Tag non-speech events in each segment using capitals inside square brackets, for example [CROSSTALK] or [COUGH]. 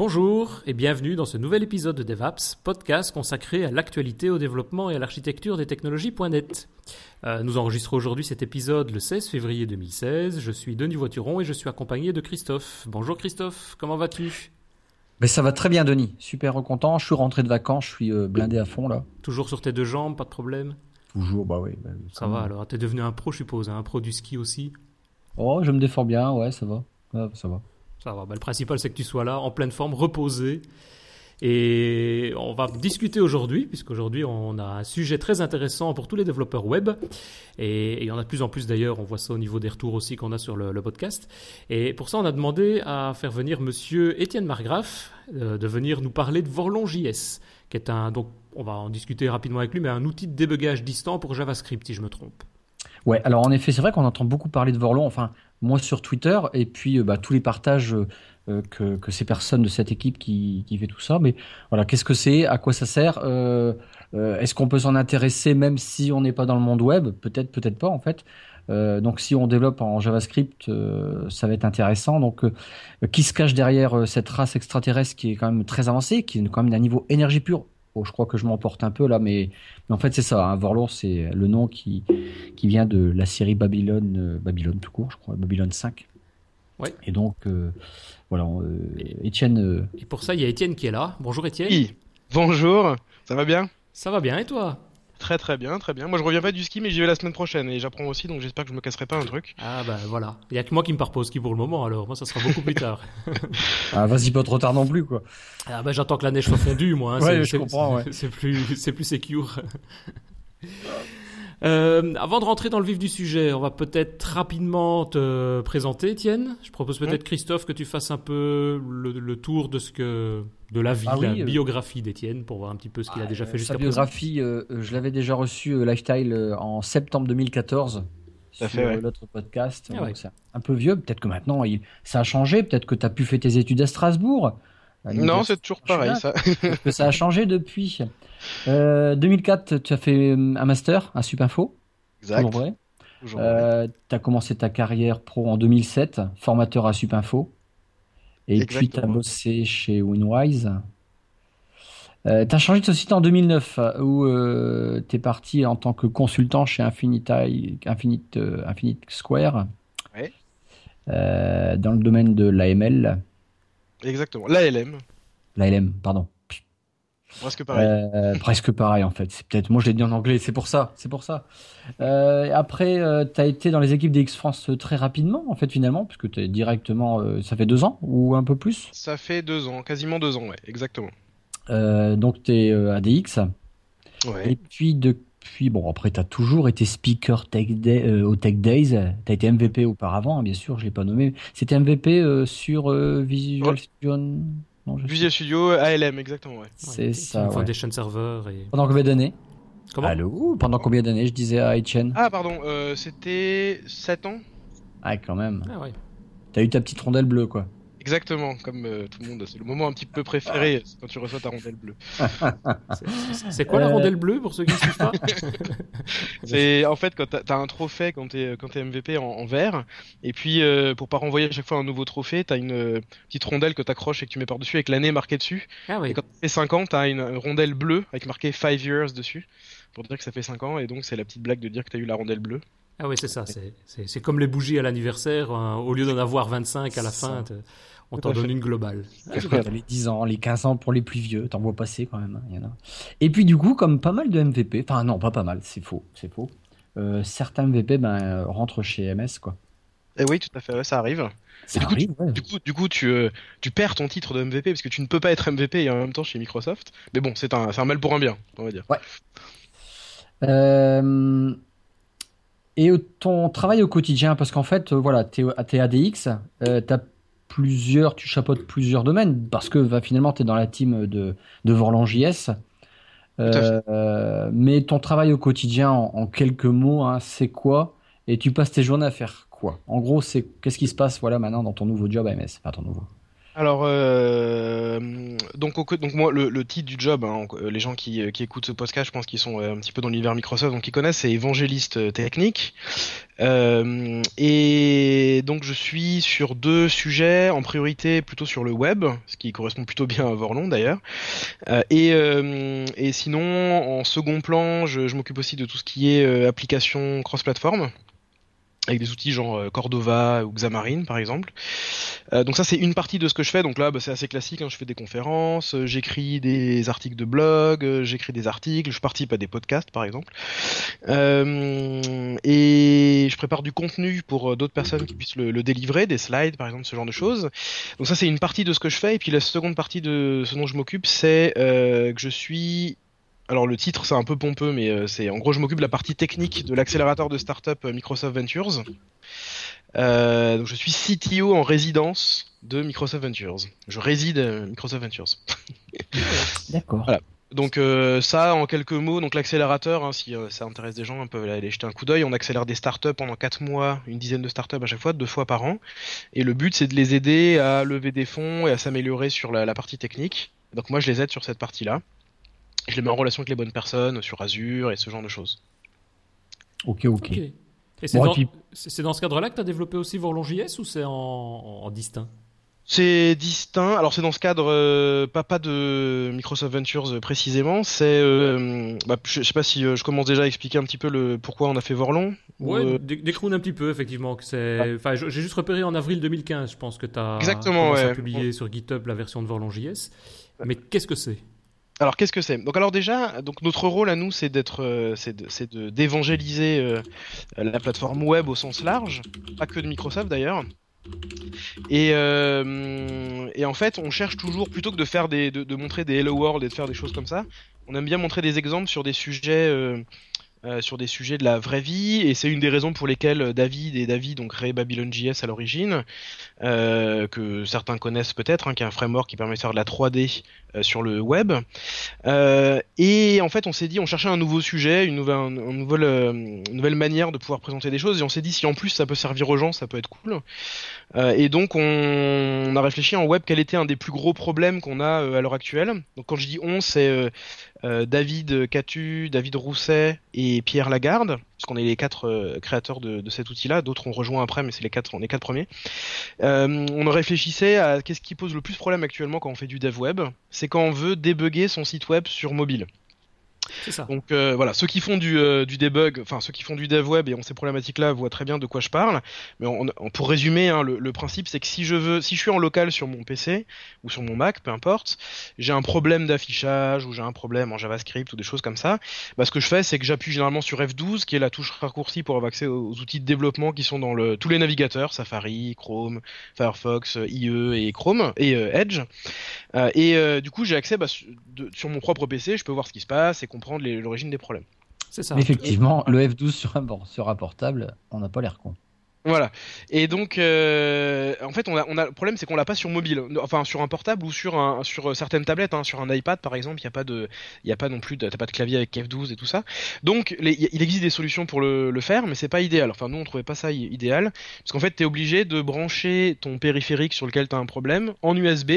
Bonjour et bienvenue dans ce nouvel épisode de DevApps, podcast consacré à l'actualité, au développement et à l'architecture des technologies.net. Euh, nous enregistrons aujourd'hui cet épisode le 16 février 2016. Je suis Denis Voituron et je suis accompagné de Christophe. Bonjour Christophe, comment vas-tu? Mais ça va très bien Denis, super content. Je suis rentré de vacances, je suis euh, blindé à fond là. Toujours sur tes deux jambes, pas de problème? Toujours, bah oui. Bah, ça va alors, t'es devenu un pro je suppose, hein, un pro du ski aussi? Oh, je me défends bien, ouais, ça va. ça va. Ça va. Bah, le principal, c'est que tu sois là, en pleine forme, reposé. Et on va discuter aujourd'hui, puisqu'aujourd'hui on a un sujet très intéressant pour tous les développeurs web. Et il y en a de plus en plus d'ailleurs, on voit ça au niveau des retours aussi qu'on a sur le, podcast. Et pour ça, on a demandé à faire venir monsieur Étienne Margraff euh, de venir nous parler de Vorlon.js, qui est un, donc on va en discuter rapidement avec lui, mais un outil de débugage distant pour JavaScript, si je me trompe. Ouais, alors en effet, c'est vrai qu'on entend beaucoup parler de Vorlon, enfin, moi sur Twitter, et puis euh, bah, tous les partages euh, que, ces personnes de cette équipe qui, qui fait tout ça. Mais voilà, qu'est-ce que c'est? À quoi ça sert? Euh, Est-ce qu'on peut s'en intéresser même si on n'est pas dans le monde web? Peut-être, peut-être pas en fait. donc si on développe en JavaScript, ça va être intéressant. Donc qui se cache derrière cette race extraterrestre qui est quand même très avancée, qui est quand même d'un niveau énergie pure Oh, je crois que je m'emporte un peu là, mais, en fait c'est ça. Hein, Vorlon, c'est le nom qui, qui vient de la série Babylone, euh, Babylone tout court, je crois, Babylone 5. Ouais. Et donc, euh, voilà, euh, Étienne. Et pour ça, il y a Étienne qui est là. Bonjour Étienne. Oui. Bonjour, ça va bien? Ça va bien, et toi? Très très bien, très bien. Moi je reviens pas du ski mais j'y vais la semaine prochaine et j'apprends aussi donc j'espère que je me casserai pas un truc. Ah bah voilà. Il y a que moi qui me pars pas au ski pour le moment alors moi ça sera beaucoup plus tard. [LAUGHS] ah vas-y pas trop tard non plus quoi. Ah bah j'attends que la neige soit fondue moi. Hein. ouais, je comprends ouais. C'est plus c'est plus secure. [LAUGHS] Euh, avant de rentrer dans le vif du sujet, on va peut-être rapidement te présenter, Étienne. Je propose peut-être Christophe que tu fasses un peu le, tour de ce que de la vie, ah la euh. biographie d'Étienne pour voir un petit peu ce qu'il a ah, déjà fait jusqu'à présent. Sa biographie, euh, je l'avais déjà reçu Lifestyle en septembre 2014 sur l'autre podcast. Ah c'est un peu vieux. Peut-être que maintenant il, ça a changé. Peut-être que tu as pu faire tes études à Strasbourg. Non, c'est toujours pareil ça. que ça a changé depuis. 2004, euh, tu as fait euh, un master à Supinfo. Exact. Toujours vrai. Euh, tu as commencé ta carrière pro en 2007, formateur à Supinfo. Et puis tu as bossé chez Winwise. Euh, tu as changé de société en 2009 où tu es parti en tant que consultant chez Infinite, Infinite, Infinite Square. Ouais. dans le domaine de l'AML. Exactement, l'ALM. L'ALM, pardon. Presque pareil. Euh, presque pareil en fait. C'est peut-être moi je l'ai dit en anglais, c'est pour ça, c'est pour ça. Euh, après, euh, tu as été dans les équipes d'X France très rapidement en fait finalement, puisque tu es directement, ça fait deux ans ou un peu plus? Ça fait deux ans, quasiment deux ans, ouais, exactement. donc tu es à DX. Ouais. Et puis depuis, bon après tu as toujours été speaker tech au Tech Days. Tu as été MVP auparavant, hein, bien sûr, je l'ai pas nommé. C'était MVP sur Visual Studio. Visual Studio ALM, exactement, ouais. C'est ça. Foundation Server. Et... Pendant combien d'années? Comment? Allô? Pendant combien d'années? Je disais à Etienne. Ah, pardon, euh, c'était 7 ans? Ah, quand même. Ah, ouais. T'as eu ta petite rondelle bleue, quoi. Exactement, comme euh, tout le monde. C'est le moment un petit peu préféré quand tu reçois ta rondelle bleue. c'est quoi la euh, rondelle bleue pour ceux qui ne suivent pas [LAUGHS] [LAUGHS] C'est en fait quand t'as as un trophée quand t'es quand es MVP en, vert, et puis euh, pour pas renvoyer à chaque fois un nouveau trophée, t'as une petite rondelle que t'accroches et que tu mets par dessus avec l'année marquée dessus. Ah oui. Et quand fait 5 ans, t'as une rondelle bleue avec marqué 5 years dessus pour dire que ça fait 5 ans, et donc c'est la petite blague de dire que t'as eu la rondelle bleue. Ah oui, c'est ça. C'est comme les bougies à l'anniversaire. Hein. au lieu d'en avoir 25 à la fin, on t'en donne une globale. les 10 ans, les 15 ans pour les plus vieux, t'en vois passer quand même. Hein, y en a. Et puis du coup, comme pas mal de MVP, enfin non, pas pas mal, c'est faux, c'est faux. Euh, certains MVP ben, euh, rentrent chez MS, quoi. Et eh oui, tout à fait, ça arrive. Ça du, coup, arrive tu, du, coup, du coup, tu, euh, tu perds ton titre de MVP parce que tu ne peux pas être MVP et en même temps chez Microsoft. Mais bon, c'est un, un mal pour un bien, on va dire. Ouais. Euh, et ton travail au quotidien, parce qu'en fait, voilà, tu es, ADX, euh, as plusieurs, tu chapeautes plusieurs domaines, parce que va finalement, tu es dans la team de, de JS. Euh, mais ton travail au quotidien, en, quelques mots, hein, c'est quoi? Et tu passes tes journées à faire quoi? En gros, c'est qu'est-ce qui se passe voilà maintenant dans ton nouveau job à MS Enfin, ton nouveau. Alors, euh, donc, donc moi, le, titre du job, hein, les gens qui, qui, écoutent ce podcast, je pense qu'ils sont un petit peu dans l'univers Microsoft, donc ils connaissent, c'est évangéliste technique. Euh, et donc, je suis sur deux sujets, en priorité plutôt sur le web, ce qui correspond plutôt bien à Vorlon d'ailleurs. Euh, et, et sinon, en second plan, je, je m'occupe aussi de tout ce qui est application cross-platform avec des outils genre euh, Cordova ou Xamarin par exemple. Euh, donc ça c'est une partie de ce que je fais. Donc là bah, c'est assez classique. Hein. Je fais des conférences, euh, j'écris des articles de blog, euh, j'écris des articles, je participe à des podcasts par exemple. et je prépare du contenu pour d'autres personnes qui puissent le, le, délivrer, des slides par exemple, ce genre de choses. Donc ça c'est une partie de ce que je fais. Et puis la seconde partie de ce dont je m'occupe c'est que je suis alors le titre c'est un peu pompeux, mais euh, c'est en gros je m'occupe de la partie technique de l'accélérateur de start-up euh, Microsoft Ventures. Euh, donc je suis CTO en résidence de Microsoft Ventures. Je réside à Microsoft Ventures. [LAUGHS] D'accord. Voilà. Donc ça, en quelques mots, donc l'accélérateur, hein, si ça intéresse des gens, on peut aller jeter un coup d'œil. On accélère des startups pendant 4 mois, une dizaine de startups à chaque fois, deux fois par an. Et le but, c'est de les aider à lever des fonds et à s'améliorer sur la, la, partie technique. Donc moi, je les aide sur cette partie-là je les mets en relation avec les bonnes personnes sur Azure et ce genre de choses. Ok, ok. Et c'est dans, dans, ce cadre-là que tu as développé aussi Vorlon.js ou c'est en, en, distinct? C'est distinct. Alors c'est dans ce cadre, euh, pas, pas de Microsoft Ventures euh, précisément. C'est, euh, bah, je, sais pas si je commence déjà à expliquer un petit peu le pourquoi on a fait Vorlon. Ouais, décroune un petit peu effectivement. C'est, enfin, j'ai juste repéré en avril 2015. Je pense que tu as Exactement, ouais. publié sur GitHub la version de Vorlon.js. Mais qu'est-ce que c'est? Alors qu'est-ce que c'est? Donc alors déjà, donc notre rôle à nous, c'est d'être, euh, c'est d'évangéliser euh, la plateforme web au sens large, pas que de Microsoft d'ailleurs. Et, euh, et en fait, on cherche toujours plutôt que de faire des, de, de, montrer des Hello World et de faire des choses comme ça, on aime bien montrer des exemples sur des sujets euh, sur des sujets de la vraie vie et c'est une des raisons pour lesquelles David et David ont créé Babylon.js à l'origine euh, que certains connaissent peut-être hein, qui est un framework qui permet de faire de la 3D euh, sur le web. Euh, et en fait on s'est dit on cherchait un nouveau sujet une nouvelle, une nouvelle, une nouvelle manière de pouvoir présenter des choses et on s'est dit si en plus ça peut servir aux gens ça peut être cool. Et donc on, on, a réfléchi en web quel était un des plus gros problèmes qu'on a à l'heure actuelle. Donc quand je dis on c'est euh, David Catu, David Rousset et Pierre Lagarde, parce qu'on est les quatre euh, créateurs de, cet outil-là. D'autres ont rejoint après, mais c'est les quatre, on est quatre premiers. Euh, on réfléchissait à qu'est-ce qui pose le plus problème actuellement quand on fait du dev web. C'est quand on veut débugger son site web sur mobile. Ça. Donc euh, voilà, ceux qui font du, euh, du debug, enfin ceux qui font du dev web et ont ces problématiques-là voient très bien de quoi je parle. Mais on, on, pour résumer, hein, le, le, principe c'est que si je veux, si je suis en local sur mon PC ou sur mon Mac, peu importe, j'ai un problème d'affichage ou j'ai un problème en JavaScript ou des choses comme ça, bah, ce que je fais c'est que j'appuie généralement sur F12, qui est la touche raccourcie pour avoir accès aux, outils de développement qui sont dans le, tous les navigateurs, Safari, Chrome, Firefox, IE et Chrome et euh, Edge. Euh, et du coup j'ai accès bah, sur mon propre PC, je peux voir ce qui se passe et comprendre l'origine des problèmes. C'est ça. Effectivement, le F12 sur un, sur un portable, on n'a pas l'air con. Voilà. Et donc, euh, en fait, on a, on a le problème, c'est qu'on l'a pas sur mobile, enfin sur un portable ou sur un, sur certaines tablettes, hein, sur un iPad par exemple, il y a pas de, il y a pas non plus, t'as pas de clavier avec F12 et tout ça. Donc, il existe des solutions pour le, le faire, mais c'est pas idéal. Enfin, nous, on trouvait pas ça idéal, parce qu'en fait, t'es obligé de brancher ton périphérique sur lequel t'as un problème en USB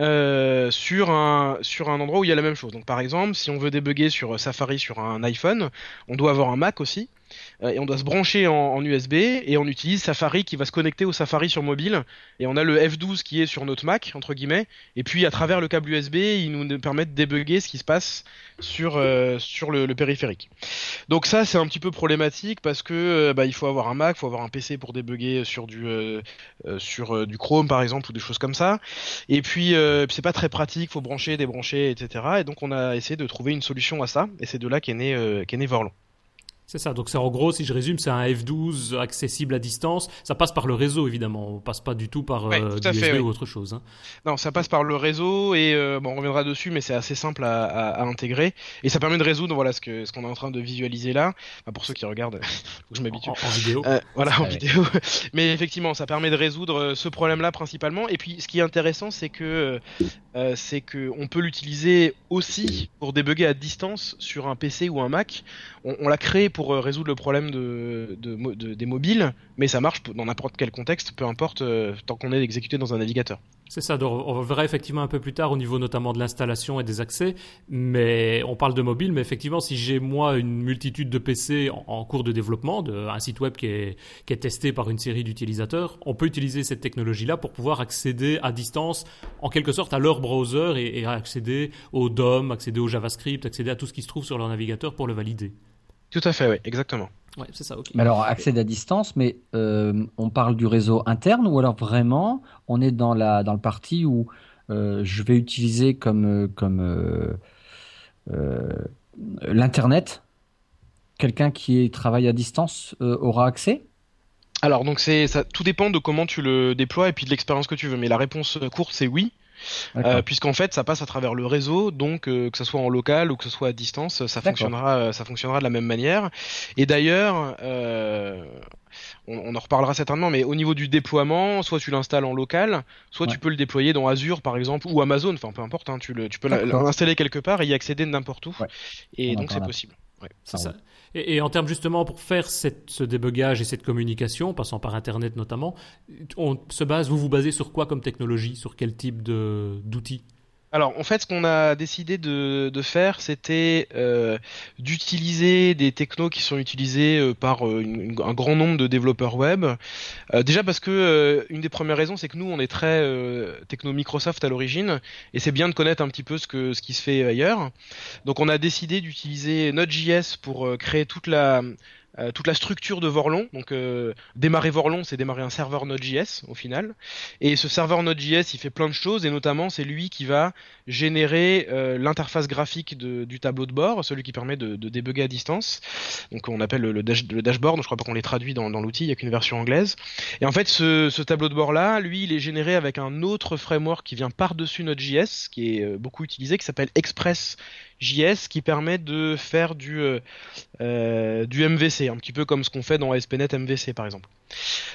euh, sur un sur un endroit où il y a la même chose. Donc par exemple, si on veut débugger sur Safari sur un iPhone, on doit avoir un Mac aussi. Euh, et on doit se brancher en, USB et on utilise Safari qui va se connecter au Safari sur mobile et on a le F12 qui est sur notre Mac entre guillemets et puis à travers le câble USB il nous permet de débugger ce qui se passe sur euh, sur le, périphérique. Donc ça c'est un petit peu problématique parce que euh, bah, il faut avoir un Mac, il faut avoir un PC pour débugger sur du sur du Chrome par exemple ou des choses comme ça et puis c'est pas très pratique, faut brancher, débrancher etc. Et donc on a essayé de trouver une solution à ça et c'est de là qu'est né qu'est né Vorlon. C'est ça. Donc c'est en gros, si je résume, c'est un F12 accessible à distance. Ça passe par le réseau évidemment. On passe pas du tout par euh, du USB ou autre chose. Hein. Non, ça passe par le réseau et euh, bon, on reviendra dessus, mais c'est assez simple à, à, à, intégrer et ça permet de résoudre voilà ce que ce qu'on est en train de visualiser là. Enfin, pour ceux qui regardent, [LAUGHS] faut que je m'habitue. En, en, vidéo. Euh, voilà, en vidéo. [LAUGHS] mais effectivement, ça permet de résoudre euh, ce problème-là principalement. Et puis, ce qui est intéressant, c'est que euh, c'est que on peut l'utiliser aussi pour débugger à distance sur un PC ou un Mac. On, l'a créé pour résoudre le problème de, de, des mobiles, mais ça marche dans n'importe quel contexte, peu importe, tant qu'on est exécuté dans un navigateur. C'est ça, on verra effectivement un peu plus tard au niveau notamment de l'installation et des accès, mais on parle de mobile, mais effectivement si j'ai moi une multitude de PC en, cours de développement, un site web qui est testé par une série d'utilisateurs, on peut utiliser cette technologie-là pour pouvoir accéder à distance, en quelque sorte, à leur browser et, accéder au DOM, accéder au JavaScript, accéder à tout ce qui se trouve sur leur navigateur pour le valider. Tout à fait, oui, exactement. Ouais, c'est ça, ok. Mais alors, accéder à distance, mais euh, on parle du réseau interne ou alors vraiment, on est dans, la, dans le parti où euh, je vais utiliser comme, euh, comme l'Internet? Quelqu'un qui travaille à distance aura accès? Alors donc c'est ça, tout dépend de comment tu le déploies et puis de l'expérience que tu veux. Mais la réponse courte c'est oui. Euh, puisqu'en fait ça passe à travers le réseau, donc euh, que ce soit en local ou que ce soit à distance, ça fonctionnera, euh, ça fonctionnera de la même manière. Et d'ailleurs, on, en reparlera certainement, mais au niveau du déploiement, soit tu l'installes en local, soit tu peux le déployer dans Azure par exemple ou Amazon, enfin peu importe, hein, tu, le, tu peux l'installer quelque part et y accéder n'importe où. Et donc c'est possible. c'est ça. Et, en termes justement pour faire ce débugage et cette communication, passant par Internet notamment, on se base, vous vous basez sur quoi comme technologie, sur quel type d'outils? Alors en fait, ce qu'on a décidé de, faire, c'était euh, d'utiliser des technos qui sont utilisés euh, par euh, un grand nombre de développeurs web. déjà parce que une des premières raisons, c'est que nous, on est très techno Microsoft à l'origine, et c'est bien de connaître un petit peu ce qui se fait ailleurs. Donc on a décidé d'utiliser Node.js pour créer toute la euh, toute la structure de Vorlon. Donc euh, démarrer Vorlon, c'est démarrer un serveur Node.js au final. Et ce serveur Node.js, il fait plein de choses et notamment c'est lui qui va générer euh, l'interface graphique du tableau de bord, celui qui permet de, de débugger à distance. Donc on appelle le, dashboard. Je crois pas qu'on les traduit dans, l'outil, il y a qu'une version anglaise. Et en fait, ce, ce tableau de bord là, lui, il est généré avec un autre framework qui vient par-dessus Node.js, qui est beaucoup utilisé, qui s'appelle Express JS qui permet de faire du, euh, euh, du MVC, un petit peu comme ce qu'on fait dans ASP.NET MVC par exemple.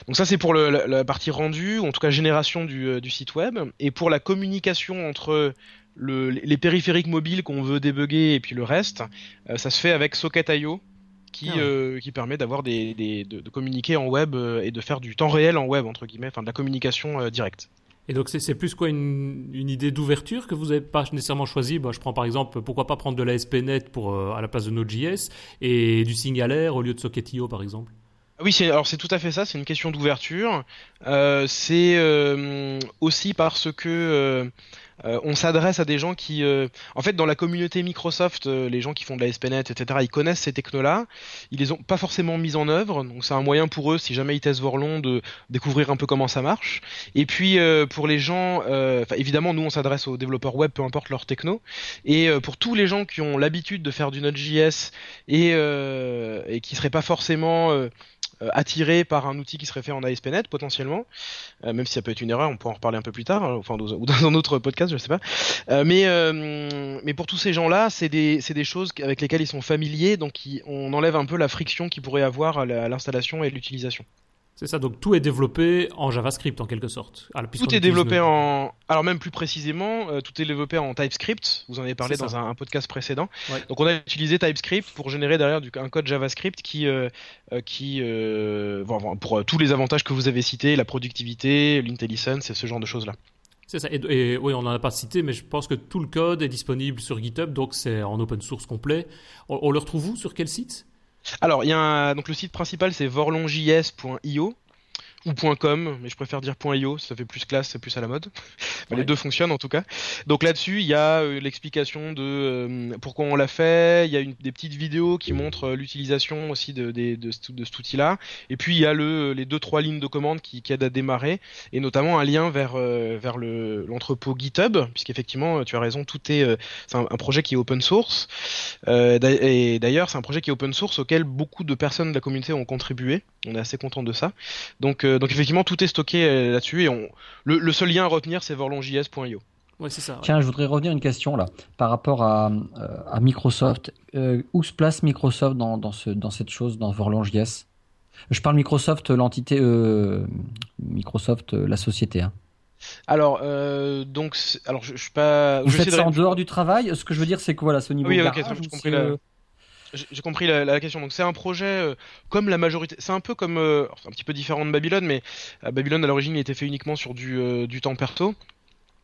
Donc ça c'est pour le, la, partie rendue, ou en tout cas génération du, euh, du, site web, et pour la communication entre le, les périphériques mobiles qu'on veut débugger et puis le reste, ça se fait avec Socket.io. Qui, ah qui permet d'avoir des, des de, de, communiquer en web et de faire du temps réel en web entre guillemets, enfin de la communication directe. Et donc c'est plus quoi une, idée d'ouverture que vous n'avez pas nécessairement choisi bah, Je prends par exemple, pourquoi pas prendre de la SPNet pour, euh, à la place de Node.js et du Singalair au lieu de Socket.io par exemple? Oui, alors c'est tout à fait ça, c'est une question d'ouverture. Euh, c'est euh, aussi parce que euh, on s'adresse à des gens qui, euh, en fait, dans la communauté Microsoft, euh, les gens qui font de la SPNet, etc., ils connaissent ces technos-là. Ils les ont pas forcément mis en œuvre, donc c'est un moyen pour eux, si jamais ils testent Vorlon, de découvrir un peu comment ça marche. Et puis pour les gens, évidemment, nous on s'adresse aux développeurs web, peu importe leur techno. Et pour tous les gens qui ont l'habitude de faire du Node.js et, et qui seraient pas forcément attiré par un outil qui serait fait en ASP.NET potentiellement, euh, même si ça peut être une erreur, on peut en reparler un peu plus tard, hein, ou [LAUGHS] dans un autre podcast, je sais pas. Euh, mais pour tous ces gens-là, c'est des choses avec lesquelles ils sont familiers, donc on enlève un peu la friction qu'ils pourrait avoir à l'installation et l'utilisation. C'est ça, donc tout est développé en JavaScript en quelque sorte. tout est développé en. Alors même plus précisément, euh, tout est développé en TypeScript. Vous en avez parlé dans un, podcast précédent. Donc on a utilisé TypeScript pour générer derrière du, un code JavaScript qui, euh, euh, qui pour tous les avantages que vous avez cités, la productivité, l'intelligence et ce genre de choses là. C'est ça. Et, oui, on n'en a pas cité, mais je pense que tout le code est disponible sur GitHub, donc c'est en open source complet. On, on le retrouve où Sur quel site? Alors, il y a donc le site principal c'est vorlonjs.io ou .com, mais je préfère dire .io, ça fait plus classe, c'est plus à la mode. [LAUGHS] Les deux fonctionnent en tout cas. Donc là-dessus, il y a euh, l'explication de euh, pourquoi on l'a fait, il y a une, des petites vidéos qui montrent euh, l'utilisation aussi de, de, de, de cet outil-là, et puis il y a le, les deux trois lignes de commande qui, qui aident à démarrer, et notamment un lien vers vers le l'entrepôt GitHub, puisqu'effectivement, tu as raison, tout est c'est un, projet qui est open source, et d'ailleurs c'est un projet qui est open source auquel beaucoup de personnes de la communauté ont contribué. On est assez content de ça. Donc euh, donc effectivement, tout est stocké euh, là-dessus et on... le, seul lien à retenir, c'est vorlonjs.io. Ouais, c'est ça. Tiens, je voudrais revenir à une question là par rapport à, euh, à Microsoft. où se place Microsoft dans, dans, ce, dans cette chose, dans Vorlon.js Je parle Microsoft, l'entité, Microsoft, la société. Hein. Alors, donc, alors je, je suis pas. Vous faites ça en dehors du travail? Ce que je veux dire, c'est que voilà, ce niveau. Oui, ok, j'ai compris. J'ai compris la, question. Donc c'est un projet comme la majorité, c'est un peu comme un petit peu différent de Babylone, mais Babylone à l'origine il était fait uniquement sur du, du temps perso.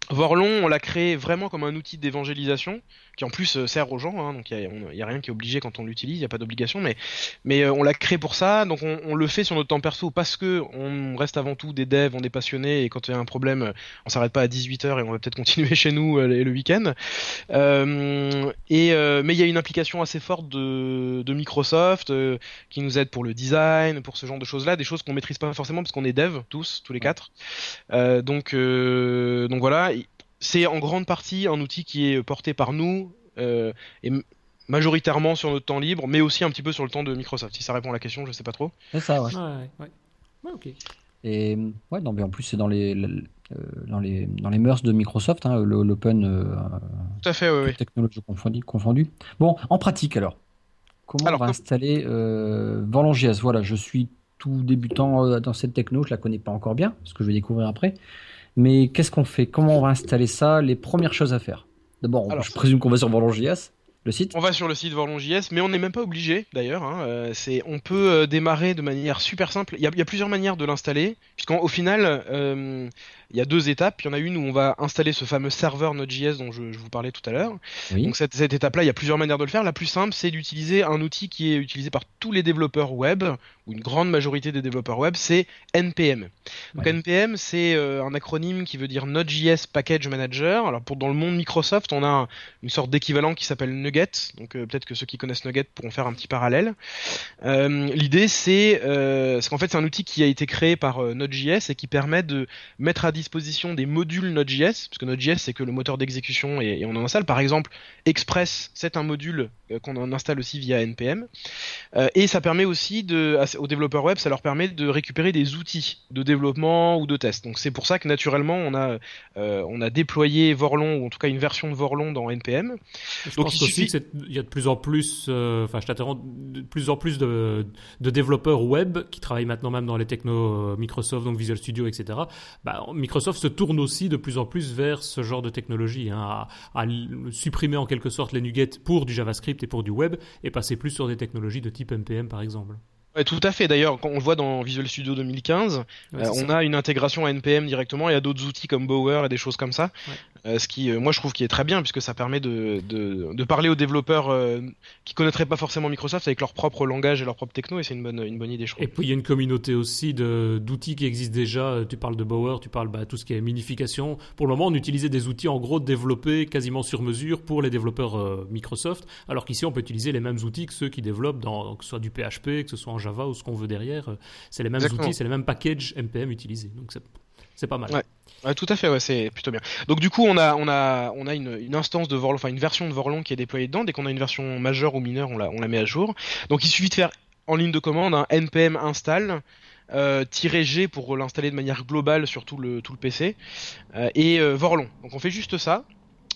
Vorlon, on l'a créé vraiment comme un outil d'évangélisation, qui en plus euh, sert aux gens, hein, donc il n'y a, rien qui est obligé quand on l'utilise, il n'y a pas d'obligation, mais, mais euh, on l'a créé pour ça, donc on, le fait sur notre temps perso parce que on reste avant tout des devs, on est passionnés, et quand il y a un problème, on s'arrête pas à 18h et on va peut-être continuer [LAUGHS] chez nous euh, le week-end. et, mais il y a une implication assez forte de, de Microsoft qui nous aide pour le design, pour ce genre de choses-là, des choses qu'on maîtrise pas forcément parce qu'on est dev tous, tous les quatre. donc, donc voilà c'est en grande partie un outil qui est porté par nous euh, et majoritairement sur notre temps libre, mais aussi un petit peu sur le temps de Microsoft. Si ça répond à la question, je sais pas trop. C'est ça, ouais. ouais, ouais. ok. Et ouais, non, mais en plus c'est dans les, euh, dans les dans les mœurs de Microsoft, hein, l'open. Euh, Tout à fait, oui. Technologie confondue, confondu. Bon, en pratique alors, comment on va installer euh, Voilà, je suis tout débutant dans cette techno, je la connais pas encore bien, ce que je vais découvrir après. Mais qu'est-ce qu'on fait? Comment on va installer ça? Les premières choses à faire. D'abord, je présume qu'on va sur Vorlon.js, le site. On va sur le site Vorlon.js, mais on n'est même pas obligé d'ailleurs. Hein. Euh, c'est, on peut euh, démarrer de manière super simple. Il y a, plusieurs manières de l'installer, puisqu'au final, euh, il y a deux étapes. Il y en a une où on va installer ce fameux serveur Node.js dont je, vous parlais tout à l'heure. Donc cette, cette étape-là, il y a plusieurs manières de le faire. La plus simple, c'est d'utiliser un outil qui est utilisé par tous les développeurs web, ou une grande majorité des développeurs web, c'est NPM. Donc NPM, c'est euh, un acronyme qui veut dire Node.js Package Manager. Alors pour dans le monde Microsoft, on a une sorte d'équivalent qui s'appelle Nugget. Donc euh, peut-être que ceux qui connaissent Nugget pourront faire un petit parallèle. Euh, L'idée, c'est qu'en fait, c'est un outil qui a été créé par Node.js et qui permet de mettre à disposition des modules Node.js, parce que Node.js c'est que le moteur d'exécution et, on en installe. Par exemple, Express, c'est un module euh, qu'on en installe aussi via npm, euh, et ça permet aussi de, aux développeurs web, ça leur permet de récupérer des outils de développement ou de test. Donc c'est pour ça que naturellement on a euh, on a déployé Vorlon ou en tout cas une version de Vorlon dans npm. Je Donc pense il aussi qu'il y a de plus en plus, enfin je t'interromps, de plus en plus de, de, développeurs web qui travaillent maintenant même dans les technos Microsoft, donc Visual Studio, etc. Bah, Microsoft se tourne aussi de plus en plus vers ce genre de technologie, hein, à, supprimer en quelque sorte les nuggets pour du JavaScript et pour du web, et passer plus sur des technologies de type NPM par exemple tout à fait. D'ailleurs, quand on le voit dans Visual Studio 2015, euh, on a une intégration à NPM directement. Il y a d'autres outils comme Bower et des choses comme ça. Euh, ce qui, euh, moi, je trouve qui est très bien puisque ça permet de, de, parler aux développeurs qui connaîtraient pas forcément Microsoft avec leur propre langage et leur propre techno. Et c'est une bonne, une bonne idée, je trouve. Et puis il y a une communauté aussi d'outils qui existent déjà. Tu parles de Bower, tu parles bah, tout ce qui est minification. Pour le moment, on utilisait des outils en gros développés quasiment sur mesure pour les développeurs Microsoft, alors qu'ici on peut utiliser les mêmes outils que ceux qui développent dans que ce soit du PHP, que ce soit en Java ou ce qu'on veut derrière. Euh, c'est les mêmes outils, c'est les mêmes packages NPM utilisés. Donc c'est pas mal. Ouais. tout à fait, ouais, c'est plutôt bien. Donc du coup, on a, on a, on a une, instance de Vorlon, enfin une version de Vorlon qui est déployée dedans. Dès qu'on a une version majeure ou mineure, on la, on la met à jour. Donc il suffit de faire en ligne de commande un npm install. Euh, G pour l'installer de manière globale sur tout le, tout le PC euh, et euh, Vorlon. Donc on fait juste ça,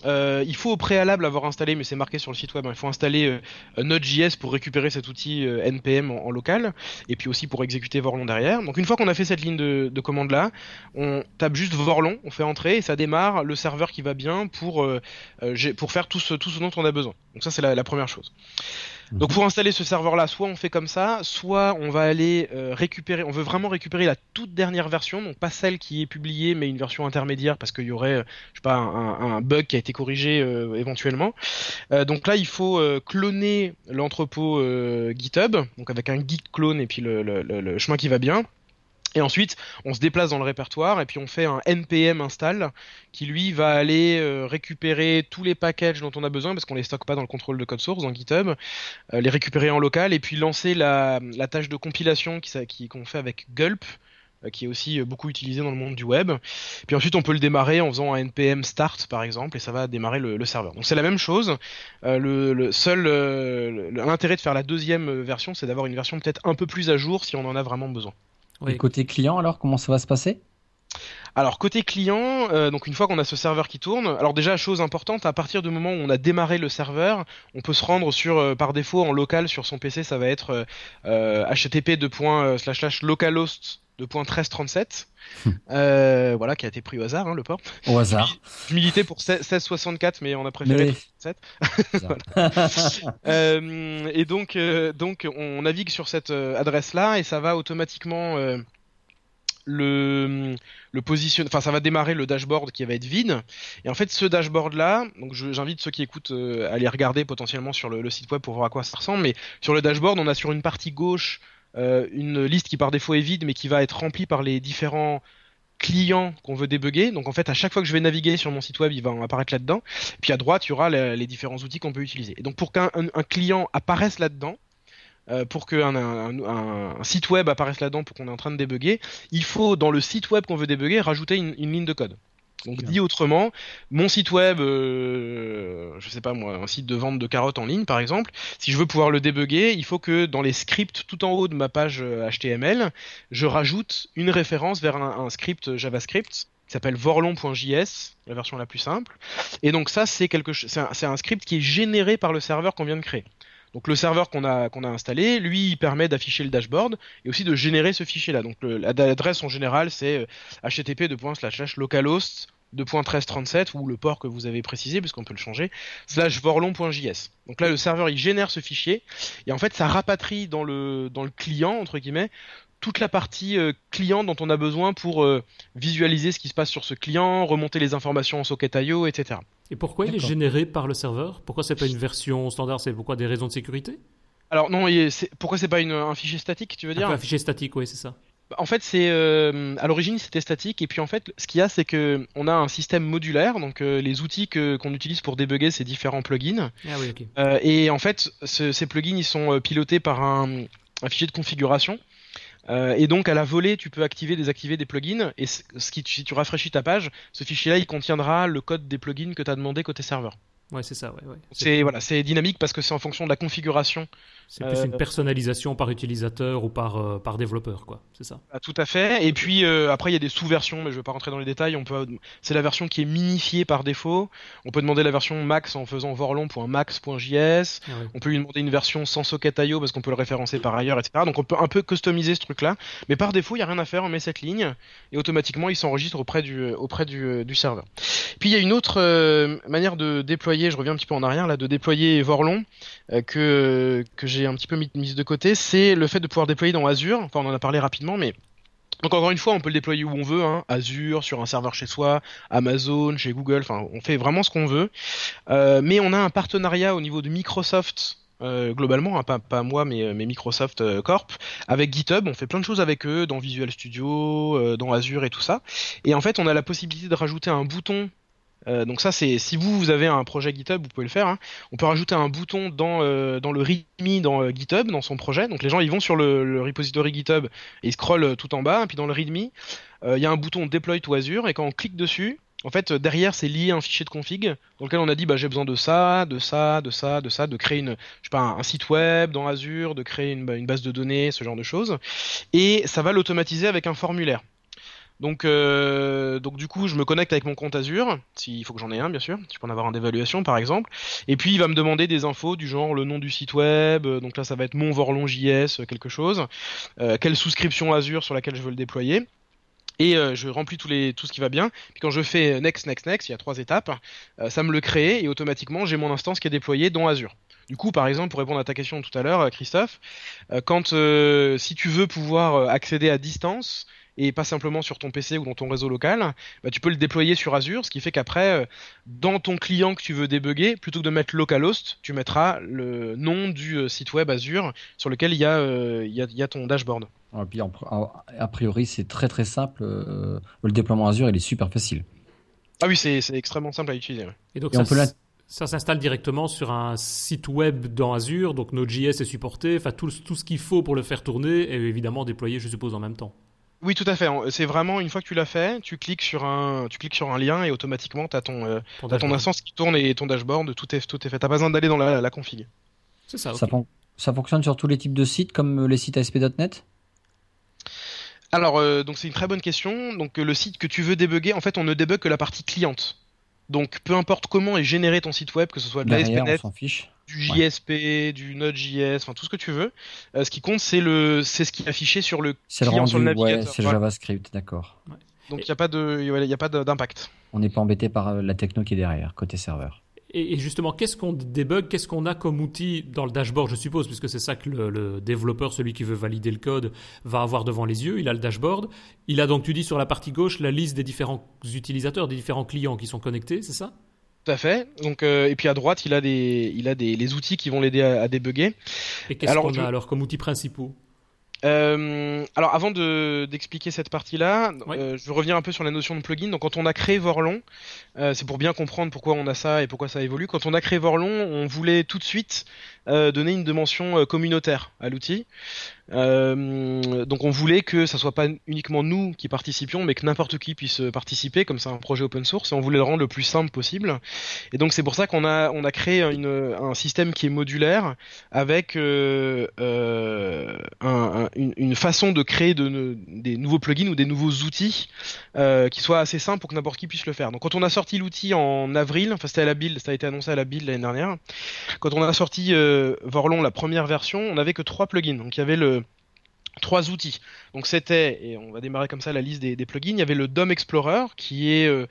euh, il faut au préalable avoir installé, mais c'est marqué sur le site web, hein, il faut installer euh, Node.js pour récupérer cet outil euh, npm en, local, et puis aussi pour exécuter Vorlon derrière. Donc une fois qu'on a fait cette ligne de, commande là, on tape juste Vorlon, on fait entrer et ça démarre le serveur qui va bien pour faire tout ce, tout ce dont on a besoin. Donc ça c'est la première chose. Donc pour installer ce serveur-là, soit on fait comme ça, soit on va aller euh, récupérer, on veut vraiment récupérer la toute dernière version, donc pas celle qui est publiée, mais une version intermédiaire parce qu'il y aurait, euh, je sais pas, un, bug qui a été corrigé euh, éventuellement. donc là, il faut cloner l'entrepôt GitHub, donc avec un git clone et puis le chemin qui va bien. Et ensuite, on se déplace dans le répertoire et puis on fait un npm install qui lui va aller euh, récupérer tous les packages dont on a besoin parce qu'on les stocke pas dans le contrôle de code source dans GitHub, euh, les récupérer en local et puis lancer la, tâche de compilation qui qu'on fait avec Gulp euh, qui est aussi beaucoup utilisé dans le monde du web. Puis ensuite, on peut le démarrer en faisant un npm start par exemple, et ça va démarrer le, serveur. Donc c'est la même chose. le, seul l'intérêt de faire la deuxième version, c'est d'avoir une version peut-être un peu plus à jour si on en a vraiment besoin. Et côté client, alors, comment ça va se passer? Alors côté client, euh, donc une fois qu'on a ce serveur qui tourne, alors déjà chose importante, à partir du moment où on a démarré le serveur, on peut se rendre sur euh, par défaut en local sur son PC, ça va être euh, http localhost de point 1337. euh, voilà, qui a été pris au hasard, hein, le port. Au hasard. Je militais pour 1664, mais on a préféré 1337. [LAUGHS] euh, et donc, euh, donc, on navigue sur cette euh, adresse-là et ça va automatiquement le, le position, enfin ça va démarrer le dashboard qui va être vide. Et en fait, ce dashboard là, donc j'invite ceux qui écoutent euh, à aller regarder potentiellement sur le, le, site web pour voir à quoi ça ressemble. Mais sur le dashboard, on a sur une partie gauche euh, une liste qui par défaut est vide, mais qui va être remplie par les différents clients qu'on veut débugger. Donc en fait, à chaque fois que je vais naviguer sur mon site web, il va apparaître là-dedans. Puis à droite, il y aura les, différents outils qu'on peut utiliser. Et donc pour qu'un un, un client apparaisse là-dedans, euh, pour qu'un un, un, un, site web apparaisse là-dedans pour qu'on est en train de débugger, il faut dans le site web qu'on veut débugger rajouter une ligne de code. Donc dit autrement, mon site web, euh, je sais pas moi, un site de vente de carottes en ligne par exemple, si je veux pouvoir le débugger, il faut que dans les scripts tout en haut de ma page HTML, je rajoute une référence vers un, un script JavaScript qui s'appelle vorlon.js, la version la plus simple. Et donc ça c'est quelque c'est un, un script qui est généré par le serveur qu'on vient de créer. Donc le serveur qu'on a qu'on a installé, lui, il permet d'afficher le dashboard et aussi de générer ce fichier-là. Donc l'adresse en général, c'est http localhost 2.1337 ou le port que vous avez précisé puisqu'on peut le changer slash vorlon.js. Donc là le serveur il génère ce fichier et en fait ça rapatrie dans le dans le client entre guillemets toute la partie euh, client dont on a besoin pour euh, visualiser ce qui se passe sur ce client, remonter les informations en socket.io, etc. Et pourquoi il est généré par le serveur? Pourquoi c'est pas une version standard? C'est pourquoi des raisons de sécurité? Alors non, c'est pourquoi c'est pas une, un fichier statique, tu veux dire? Un fichier statique, oui, c'est ça. En fait, c'est euh, à l'origine c'était statique et puis en fait, ce qu'il y a, c'est que on a un système modulaire. Donc euh, les outils qu'on utilise pour débugger ces différents plugins. Ah oui, ok. Euh, et en fait, ce, ces plugins ils sont pilotés par un, un fichier de configuration. Euh, et donc à la volée, tu peux activer, désactiver des plugins. Et ce qui, si tu rafraîchis ta page, ce fichier-là, il contiendra le code des plugins que tu as demandé côté serveur. Ouais, c'est ça. Ouais, ouais. C'est voilà, c'est dynamique parce que c'est en fonction de la configuration. C'est plus euh, une personnalisation par utilisateur ou par euh, par développeur, quoi. C'est ça. Ah, tout à fait. Et puis euh, après, il y a des sous-versions, mais je vais pas rentrer dans les détails. On peut, c'est la version qui est minifiée par défaut. On peut demander la version max en faisant vorlon.max.js. Ah, ouais. On peut lui demander une version sans socket.io parce qu'on peut le référencer par ailleurs, etc. Donc on peut un peu customiser ce truc-là. Mais par défaut, il y a rien à faire. On met cette ligne et automatiquement, il s'enregistre auprès du auprès du, du serveur. Puis il y a une autre manière de déployer je reviens un petit peu en arrière là, de déployer Vorlon euh, que que j'ai un petit peu mis, de côté, c'est le fait de pouvoir déployer dans Azure. Enfin, on en a parlé rapidement, mais donc encore une fois, on peut le déployer où on veut, hein, Azure, sur un serveur chez soi, Amazon, chez Google, enfin on fait vraiment ce qu'on veut. Euh, mais on a un partenariat au niveau de Microsoft. Euh, globalement, hein, pas, moi, mais, Microsoft euh, Corp, avec GitHub, on fait plein de choses avec eux, dans Visual Studio, dans Azure et tout ça. Et en fait, on a la possibilité de rajouter un bouton euh, donc ça c'est si vous vous avez un projet GitHub vous pouvez le faire. Hein. On peut rajouter un bouton dans euh, le README dans euh, GitHub dans son projet. Donc les gens ils vont sur le, repository GitHub et ils scrollent tout en bas. Et puis dans le README il y a un bouton Deploy to Azure et quand on clique dessus en fait, derrière, c'est lié à un fichier de config dans lequel on a dit bah, j'ai besoin de ça, de ça, de ça, de ça, de créer une, je pas, un, site web dans Azure, de créer une, une, base de données, ce genre de choses. Et ça va l'automatiser avec un formulaire. Donc, euh, donc du coup, je me connecte avec mon compte Azure, s'il faut que j'en ai un, bien sûr. Je peux en avoir un d'évaluation, par exemple. Et puis, il va me demander des infos du genre le nom du site web. Donc là, ça va être mon vorlon.js, quelque chose. Euh, quelle souscription Azure sur laquelle je veux le déployer. Et euh, je remplis tout ce qui va bien. Puis quand je fais next, next, next, il y a trois étapes. Euh, ça me le crée et automatiquement, j'ai mon instance qui est déployée dans Azure. Du coup, par exemple, pour répondre à ta question tout à l'heure, Christophe, euh, quand si tu veux pouvoir accéder à distance, et pas simplement sur ton PC ou dans ton réseau local, bah, tu peux le déployer sur Azure, ce qui fait qu'après, dans ton client que tu veux débugger, plutôt que de mettre localhost, tu mettras le nom du site web Azure sur lequel il y a, euh, il y a, il y a ton dashboard. Et puis, a priori, c'est très très simple. Euh, le déploiement Azure, il est super facile. Ah oui, c'est extrêmement simple à utiliser. Ouais. Et donc, Et ça, on peut ça s'installe directement sur un site web dans Azure, donc Node.js est supporté, enfin tout, tout ce qu'il faut pour le faire tourner est évidemment déployé, je suppose, en même temps. Oui, tout à fait. C'est vraiment une fois que tu l'as fait, tu cliques sur un, tu cliques sur un lien et automatiquement t'as ton, euh, ton, as ton instance qui tourne et ton dashboard, tout est, tout est fait. T'as pas besoin d'aller dans la, la config. C'est ça. Okay. Ça, fon ça, fonctionne sur tous les types de sites comme les sites ASP.NET. Alors, euh, donc c'est une très bonne question. Donc le site que tu veux débugger, en fait, on ne débug que la partie cliente. Donc peu importe comment est généré ton site web, que ce soit de l'ASP.NET, du JSP, du Node.js, enfin tout ce que tu veux. ce qui compte, c'est le, c'est ce qui est affiché sur le client, sur le navigateur. c'est le JavaScript, d'accord. Donc il n'y a pas de, il a pas d'impact. On n'est pas embêté par la techno qui est derrière, côté serveur. Et, justement, qu'est-ce qu'on débug Qu'est-ce qu'on a comme outil dans le dashboard, je suppose, puisque c'est ça que le, développeur, celui qui veut valider le code, va avoir devant les yeux. Il a le dashboard. Il a donc, tu dis, sur la partie gauche, la liste des différents utilisateurs, des différents clients qui sont connectés, c'est ça? Tout à fait. Donc euh, et puis à droite, il a des, il a des les outils qui vont l'aider à, débugger. Et qu'est-ce qu'on a alors comme outils principaux? Euh, alors avant de d'expliquer cette partie-là, euh, je veux revenir un peu sur la notion de plugin. Donc quand on a créé Vorlon, euh, c'est pour bien comprendre pourquoi on a ça et pourquoi ça évolue. Quand on a créé Vorlon, on voulait tout de suite donner une dimension euh, communautaire à l'outil. Euh, donc on voulait que ça soit pas uniquement nous qui participions, mais que n'importe qui puisse participer, comme c'est un projet open source, et on voulait le rendre le plus simple possible. Et donc c'est pour ça qu'on a on a créé un système qui est modulaire avec euh, un, une, façon de créer de, des nouveaux plugins ou des nouveaux outils euh, qui soient assez simples pour que n'importe qui puisse le faire. Donc quand on a sorti l'outil en avril, enfin c'était à la build, ça a été annoncé à la build l'année dernière. Quand on a sorti Vorlon, la première version, on n'avait que trois plugins. Donc il y avait le trois outils. Donc c'était, et on va démarrer comme ça la liste des, plugins, il y avait le DOM Explorer qui est, euh,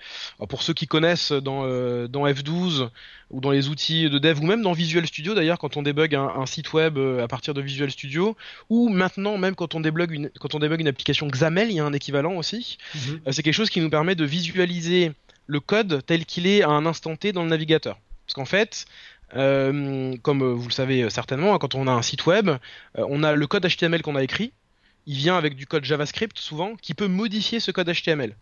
pour ceux qui connaissent dans, euh, dans F12 ou dans les outils de dev ou même dans Visual Studio d'ailleurs quand on débug un, site web euh, à partir de Visual Studio ou maintenant même quand on débug une, quand on débug une application XAML, il y a un équivalent aussi. Mhm. C'est quelque chose qui nous permet de visualiser le code tel qu'il est à un instant T dans le navigateur. Parce qu'en fait, euh, comme vous le savez certainement, quand on a un site web, euh, on a le code HTML qu'on a écrit, il vient avec du code JavaScript souvent qui peut modifier ce code HTML.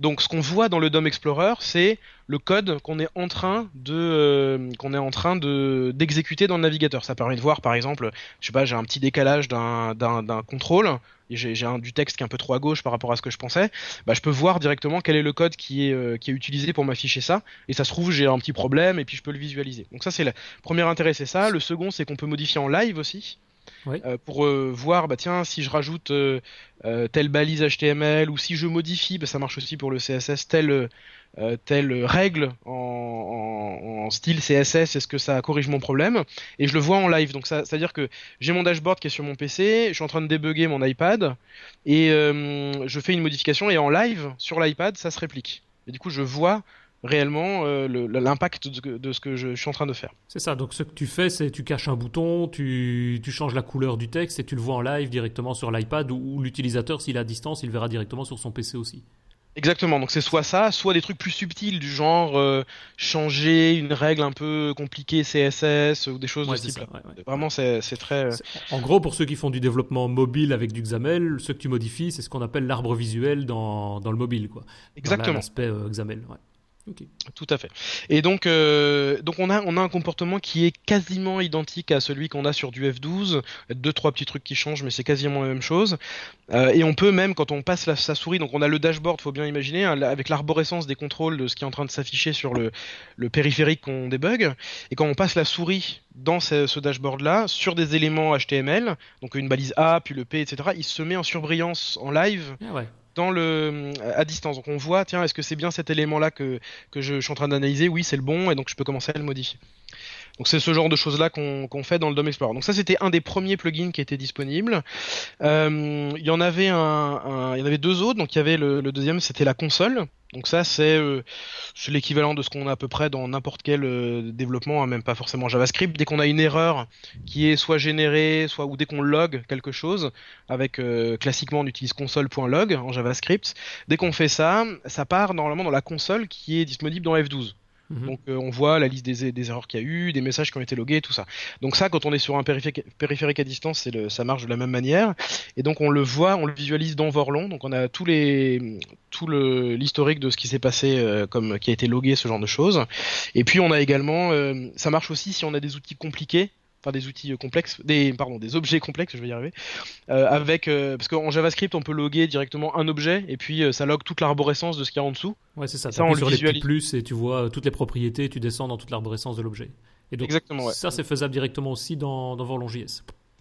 Donc ce qu'on voit dans le DOM Explorer, c'est le code qu'on est en train de euh, qu'on est en train de d'exécuter dans le navigateur. Ça permet de voir par exemple, je sais pas, j'ai un petit décalage d'un d'un contrôle, j'ai j'ai du texte qui est un peu trop à gauche par rapport à ce que je pensais. Bah je peux voir directement quel est le code qui est euh, qui est utilisé pour m'afficher ça. Et ça se trouve j'ai un petit problème et puis je peux le visualiser. Donc ça c'est le premier intérêt, c'est ça. Le second c'est qu'on peut modifier en live aussi. Euh, pour euh, voir bah tiens si je rajoute euh, telle balise HTML ou si je modifie bah, ça marche aussi pour le CSS telle telle règle en, style CSS est-ce que ça corrige mon problème? Et je le vois en live donc ça c'est à dire que j'ai mon dashboard qui est sur mon PC je suis en train de débugger mon iPad et je fais une modification et en live sur l'iPad ça se réplique. Et du coup je vois réellement euh, l'impact de, ce que je, suis en train de faire. C'est ça, donc ce que tu fais, c'est tu caches un bouton, tu, tu, changes la couleur du texte et tu le vois en live directement sur l'iPad ou, l'utilisateur, s'il est à distance, il verra directement sur son PC aussi. Exactement, donc c'est soit ça, soit des trucs plus subtils du genre euh, changer une règle un peu compliquée CSS ou des choses de ce type. Vraiment, c'est très. Euh, en gros, pour ceux qui font du développement mobile avec du XAML, ce que tu modifies, c'est ce qu'on appelle l'arbre visuel dans, dans, le mobile, quoi. Exactement. L'aspect XAML. Ouais. Tout à fait. Et donc, euh, donc on a on a un comportement qui est quasiment identique à celui qu'on a sur du F12. Deux trois petits trucs qui changent, mais c'est quasiment la même chose. Euh, et on peut même quand on passe la, sa souris, donc on a le dashboard, faut bien imaginer, hein, avec l'arborescence des contrôles de ce qui est en train de s'afficher sur le, le périphérique qu'on débug. Et quand on passe la souris dans ce, dashboard là sur des éléments HTML, donc une balise A puis le P, etc. Il se met en surbrillance en live. Ah ouais dans le à distance. Donc on voit, tiens, est-ce que c'est bien cet élément-là que je, suis en train d'analyser? Oui, c'est le bon, et donc je peux commencer à le modifier. Donc c'est ce genre de choses là qu'on fait dans le DOM Explorer. Donc ça c'était un des premiers plugins qui était disponible. Euh, il y en avait deux autres. Donc il y avait le, deuxième, c'était la console. Donc ça c'est euh, l'équivalent de ce qu'on a à peu près dans n'importe quel euh, développement, hein, même pas forcément JavaScript. Dès qu'on a une erreur qui est soit générée, soit ou dès qu'on log quelque chose, avec classiquement on utilise console.log en JavaScript. Dès qu'on fait ça, ça part normalement dans la console qui est disponible dans F12. Mhm. Donc euh, on voit la liste des, erreurs qu'il y a eu, des messages qui ont été logués, tout ça. Donc ça, quand on est sur un périphérique, à distance, le, ça marche de la même manière. Et donc on le voit, on le visualise dans Vorlon. Donc on a tous les, tout l'historique de ce qui s'est passé, euh, comme qui a été logué, ce genre de choses. Et puis on a également, euh, ça marche aussi si on a des outils compliqués enfin des outils euh, complexes, des pardon, des objets complexes, je vais y arriver, euh, avec euh, parce qu'en JavaScript on peut loguer directement un objet et puis ça log toute l'arborescence de ce qu'il y a en dessous. Ouais, c'est ça. ça on sur les petits plus et tu vois toutes les propriétés, tu descends dans toute l'arborescence de l'objet. Et donc Exactement, ça c'est faisable directement aussi dans, dans.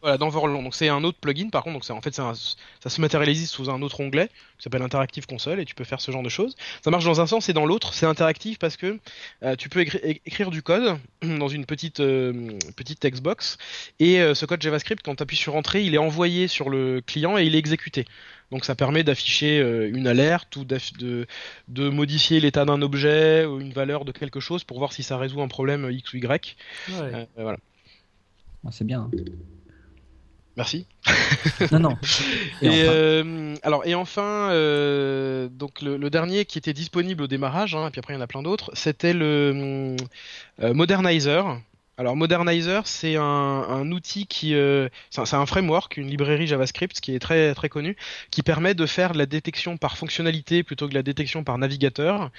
Voilà, dans Vorlon. Donc c'est un autre plugin par contre. Donc c'est en fait ça se matérialise sous un autre onglet qui s'appelle Interactive Console et tu peux faire ce genre de choses. Ça marche dans un sens et dans l'autre. C'est interactif parce que euh, tu peux écrire du code [CLEARS THROAT] dans une petite euh, petite textbox et euh, ce code JavaScript quand tu appuies sur entrée, il est envoyé sur le client et il est exécuté. Donc ça permet d'afficher une alerte ou de, de modifier l'état d'un objet ou une valeur de quelque chose pour voir si ça résout un problème X ou Y. voilà. Ah, c'est bien. Hein. Merci. non, non. [LAUGHS] Et, euh, alors, et enfin, euh, donc le, dernier qui était disponible au démarrage, hein, et puis après il y en a plein d'autres, c'était le euh, Modernizer. Alors Modernizer, c'est un, outil qui, c'est un, framework, une librairie JavaScript qui est très très connu, qui permet de faire de la détection par fonctionnalité plutôt que la détection par navigateur.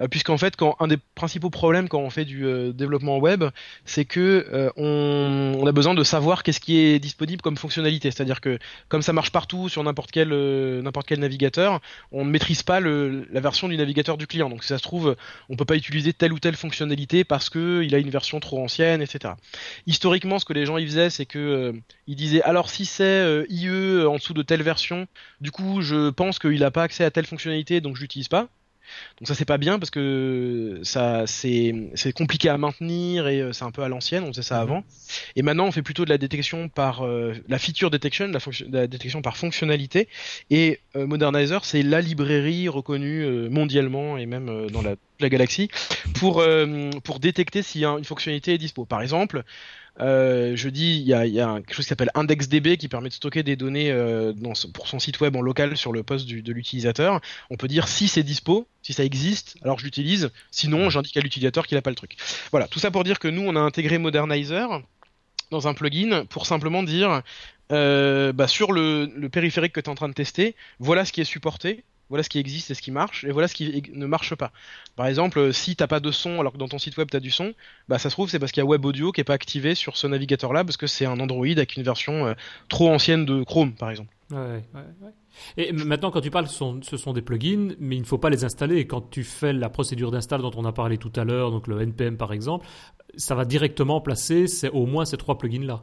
Euh, puisqu'en fait, quand un des principaux problèmes quand on fait du euh, développement web, c'est que euh, on, a besoin de savoir qu'est-ce qui est disponible comme fonctionnalité. C'est-à-dire que comme ça marche partout sur n'importe quel n'importe quel navigateur, on ne maîtrise pas la version du navigateur du client. Donc si ça se trouve, on peut pas utiliser telle ou telle fonctionnalité parce que il a une version trop ancienne, Historiquement, ce que les gens y faisaient, c'est que ils disaient alors si c'est IE en dessous de telle version, du coup je pense qu'il n'a pas accès à telle fonctionnalité, donc je l'utilise pas. Donc ça c'est pas bien parce que ça c'est compliqué à maintenir et euh, c'est un peu à l'ancienne, on faisait ça mhm. avant. Et maintenant on fait plutôt de la détection par euh, la feature detection, la, la, détection par fonctionnalité. Et euh, Modernizer c'est la librairie reconnue mondialement et même dans la, la, galaxie pour pour détecter si une fonctionnalité est dispo. Par exemple, euh, je dis, il y a, y a, quelque chose qui s'appelle IndexDB qui permet de stocker des données euh, dans, pour son site web en local sur le poste du, de l'utilisateur. On peut dire si c'est dispo, si ça existe, alors je l'utilise. Sinon, j'indique à l'utilisateur qu'il n'a pas le truc. Voilà, tout ça pour dire que nous, on a intégré Modernizer dans un plugin pour simplement dire euh, bah, sur le, le périphérique que tu es en train de tester, voilà ce qui est supporté voilà ce qui existe et ce qui marche, et voilà ce qui ne marche pas. Par exemple, euh, si t'as pas de son alors que dans ton site web tu as du son, bah ça se trouve c'est parce qu'il y a Web Audio qui est pas activé sur ce navigateur là parce que c'est un Android avec une version euh, trop ancienne de Chrome par exemple. Ouais, Et maintenant, quand tu parles, ce sont, des plugins, mais il ne faut pas les installer. Quand tu fais la procédure d'install dont on a parlé tout à l'heure, donc le npm par exemple, ça va directement placer au moins ces trois plugins là.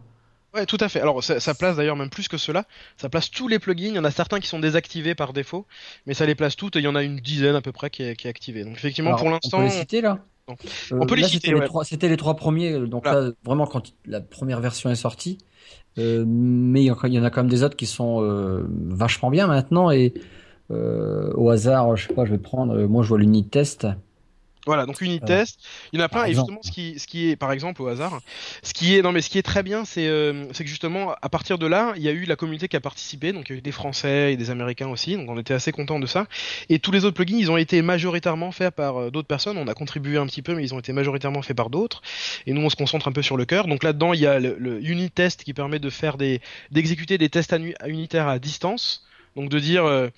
Ouais, tout à fait. Alors, ça, place d'ailleurs même plus que cela. Ça place tous les plugins. Il y en a certains qui sont désactivés par défaut, mais ça les place toutes. Et il y en a une dizaine à peu près qui est, qui est activée. Donc, effectivement, pour l'instant. On peut les citer là On peut les citer. C'était les, trois premiers. Donc là, vraiment, quand la première version est sortie. Euh, mais il y en a quand même des autres qui sont euh, vachement bien maintenant. Et euh, au hasard, je sais pas, je vais prendre. moi, je vois l'unit test. Voilà, donc unit test, il y en a plein. Et justement, ce qui, ce qui est, par exemple, au hasard, ce qui est, non mais ce qui est très bien, c'est, euh, c'est que justement, à partir de là, il y a eu la communauté qui a participé. Donc il y a eu des Français et des Américains aussi. Donc on était assez contents de ça. Et tous les autres plugins, ils ont été majoritairement faits par euh, d'autres personnes. On a contribué un petit peu, mais ils ont été majoritairement faits par d'autres. Et nous, on se concentre un peu sur le cœur. Donc là-dedans, il y a le, unit test qui permet de faire des, d'exécuter des tests unitaires à distance. Donc de dire, euh,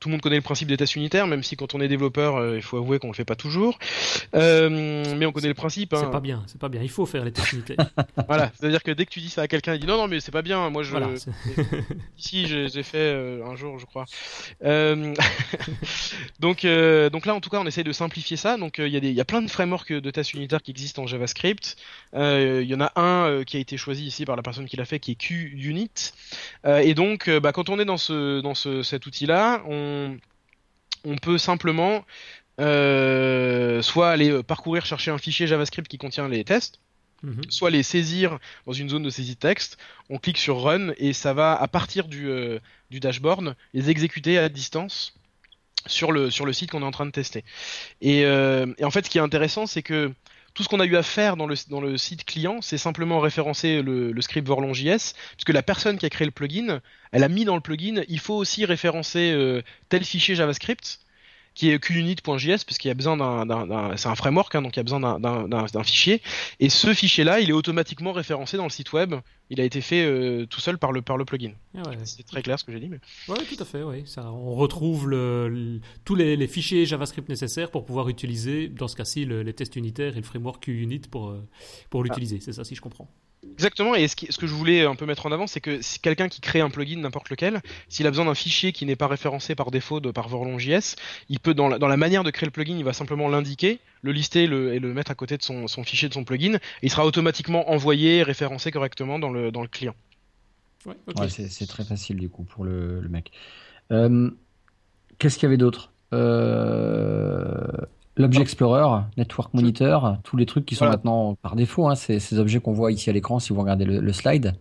tout le monde connaît le principe des tests unitaires, même si quand on est développeur, euh, il faut avouer qu'on le fait pas toujours. Euh, mais on connaît le principe. Hein. C'est pas bien, c'est pas bien. Il faut faire les tests unitaires. [LAUGHS] voilà, c'est-à-dire que dès que tu dis ça à quelqu'un, il dit non, non, mais c'est pas bien. Moi, je. Voilà, [LAUGHS] Ici, j'ai fait euh, un jour, je crois. [LAUGHS] donc, donc là, en tout cas, on essaie de simplifier ça. Donc, il y a des, il y a plein de frameworks de tests unitaires qui existent en JavaScript. Il y en a un qui a été choisi ici par la personne qui l'a fait, qui est QUnit. et donc, bah, quand on est dans ce, dans ce, cet outil-là, on on, peut simplement euh, soit aller euh, parcourir, chercher un fichier JavaScript qui contient les tests, mhm. soit les saisir dans une zone de saisie de texte. On clique sur Run et ça va, à partir du, euh, dashboard, les exécuter à distance sur le, sur le site qu'on est en train de tester. Et, et en fait, ce qui est intéressant, c'est que tout ce qu'on a eu à faire dans le, site client, c'est simplement référencer le, script Vorlon.js, puisque la personne qui a créé le plugin, elle a mis dans le plugin, il faut aussi référencer euh, tel fichier JavaScript qui est qunit.js puisqu'il y a besoin d'un, c'est un framework hein, donc il y a besoin d'un, fichier. Et ce fichier là il est automatiquement référencé dans le site web. Il a été fait euh, tout seul par le par le plugin. Ah c'est très clair ce que j'ai dit mais ouais tout à fait oui on retrouve le, tous les, fichiers JavaScript nécessaires pour pouvoir utiliser dans ce cas-ci les tests unitaires et le framework qunit pour euh, pour l'utiliser. C'est ça si je comprends Exactement, et ce, que je voulais un peu mettre en avant, c'est que si quelqu'un qui crée un plugin, n'importe lequel, s'il a besoin d'un fichier qui n'est pas référencé par défaut de, par Vorlon.js, il peut, dans la, dans la, manière de créer le plugin, il va simplement l'indiquer, le lister le, et le mettre à côté de son, son, fichier de son plugin, et il sera automatiquement envoyé et référencé correctement dans le, dans le client. Ouais, c'est très facile du coup pour le, mec. Euh, qu'est-ce qu'il y avait d'autre? Euh, L'Objet Explorer, Network Monitor, tous les trucs qui sont maintenant par défaut, hein, ces, objets qu'on voit ici à l'écran si vous regardez le, slide.